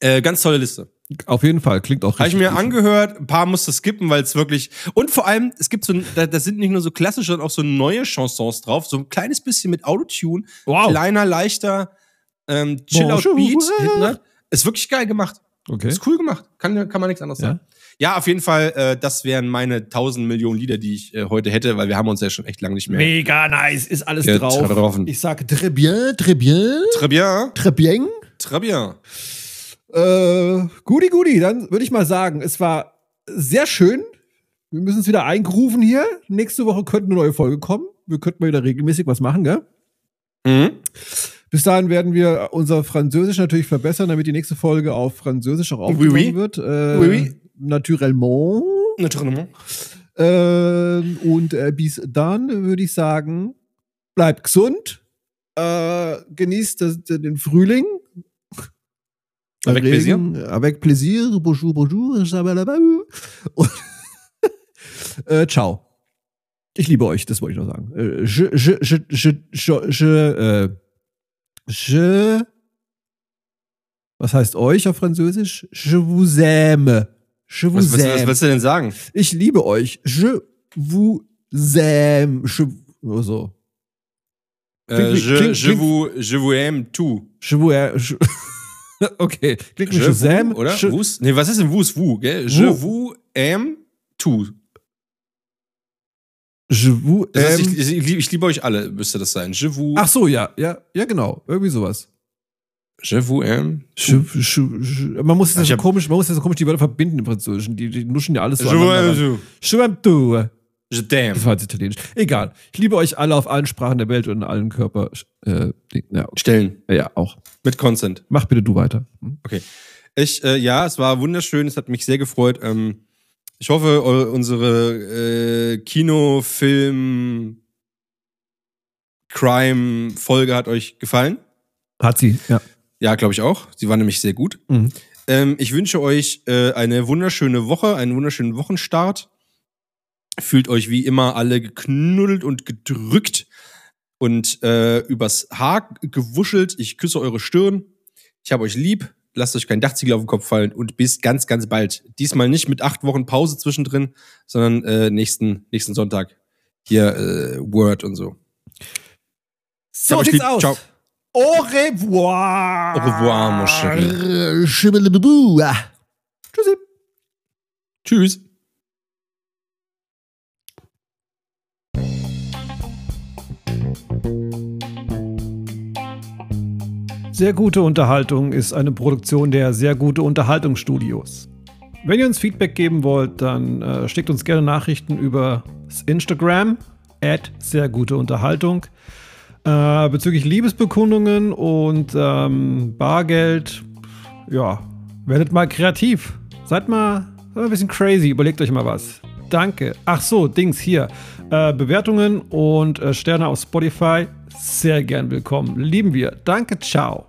äh, ganz tolle Liste. Auf jeden Fall, klingt auch richtig. Habe ich mir angehört, ein paar musste skippen, weil es wirklich. Und vor allem, es gibt so, da, da sind nicht nur so klassische, sondern auch so neue Chansons drauf, so ein kleines bisschen mit Autotune. Wow. Kleiner, leichter, ähm, Chill-Out-Beat. Ist wirklich geil gemacht. Okay. Ist cool gemacht. Kann, kann man nichts anderes ja. sagen. Ja, auf jeden Fall, äh, das wären meine 1000 Millionen Lieder, die ich äh, heute hätte, weil wir haben uns ja schon echt lange nicht mehr. Mega nice, ist alles getroffen. drauf. Ich sage très bien, très bien. Très bien. Très bien. Très bien. Äh, guti, guti, dann würde ich mal sagen, es war sehr schön. Wir müssen es wieder eingrufen hier. Nächste Woche könnte eine neue Folge kommen. Wir könnten mal wieder regelmäßig was machen, gell? Mhm. Bis dahin werden wir unser Französisch natürlich verbessern, damit die nächste Folge auf Französisch auch aufgenommen oui, oui. wird. Äh, oui, oui. Naturellement. Naturellement. Äh, und äh, bis dann würde ich sagen, bleibt gesund, äh, genießt das, den Frühling. Avec plaisir. Avec plaisir. Bonjour, bonjour. Und, äh, ciao. Ich liebe euch, das wollte ich noch sagen. Äh, je, je, je, je, je, je, äh, je, was heißt euch auf Französisch? Je vous aime. Je vous was, was, was willst du denn sagen? Ich liebe euch. Je vous aime. Je, oh so. Äh, je, kling, je, vous, je vous aime tout. Je vous aime. Je, okay. Klingt wie Shazam. Oder? Je, vous? Nee, was ist denn vous, vous, gell? Je vous aime tout. Je vous das heißt, ich, ich, ich, liebe euch alle, müsste das sein. Je vous. Ach so, ja, ja, ja, genau. Irgendwie sowas. Je vous aime. Je, je, je, man muss ja so komisch, man muss ja so komisch die Wörter verbinden im Französischen. Die, die nuschen ja alles so. Je vous aime. Je aime tout. Je t'aime. Das war jetzt italienisch. Egal. Ich liebe euch alle auf allen Sprachen der Welt und in allen Körper. Äh, ja. Stellen. Ja, auch. Mit Consent. Mach bitte du weiter. Hm? Okay. Ich, äh, ja, es war wunderschön. Es hat mich sehr gefreut. Ähm, ich hoffe, unsere äh, Kinofilm Crime-Folge hat euch gefallen. Hat sie, ja. Ja, glaube ich auch. Sie war nämlich sehr gut. Mhm. Ähm, ich wünsche euch äh, eine wunderschöne Woche, einen wunderschönen Wochenstart. Fühlt euch wie immer alle geknuddelt und gedrückt und äh, übers Haar gewuschelt. Ich küsse eure Stirn. Ich habe euch lieb. Lasst euch kein Dachziegel auf den Kopf fallen und bis ganz, ganz bald. Diesmal nicht mit acht Wochen Pause zwischendrin, sondern äh, nächsten, nächsten Sonntag hier äh, Word und so. So sieht's aus. Ciao. Au revoir. Au revoir, mon chéri. Tschüssi. Tschüss. Sehr gute Unterhaltung ist eine Produktion der Sehr gute Unterhaltungsstudios. Wenn ihr uns Feedback geben wollt, dann äh, schickt uns gerne Nachrichten über Instagram at sehr gute Unterhaltung. Äh, bezüglich Liebesbekundungen und ähm, Bargeld, ja, werdet mal kreativ. Seid mal, seid mal ein bisschen crazy, überlegt euch mal was. Danke. Ach so, Dings hier. Äh, Bewertungen und äh, Sterne auf Spotify. Sehr gern willkommen. Lieben wir. Danke, ciao.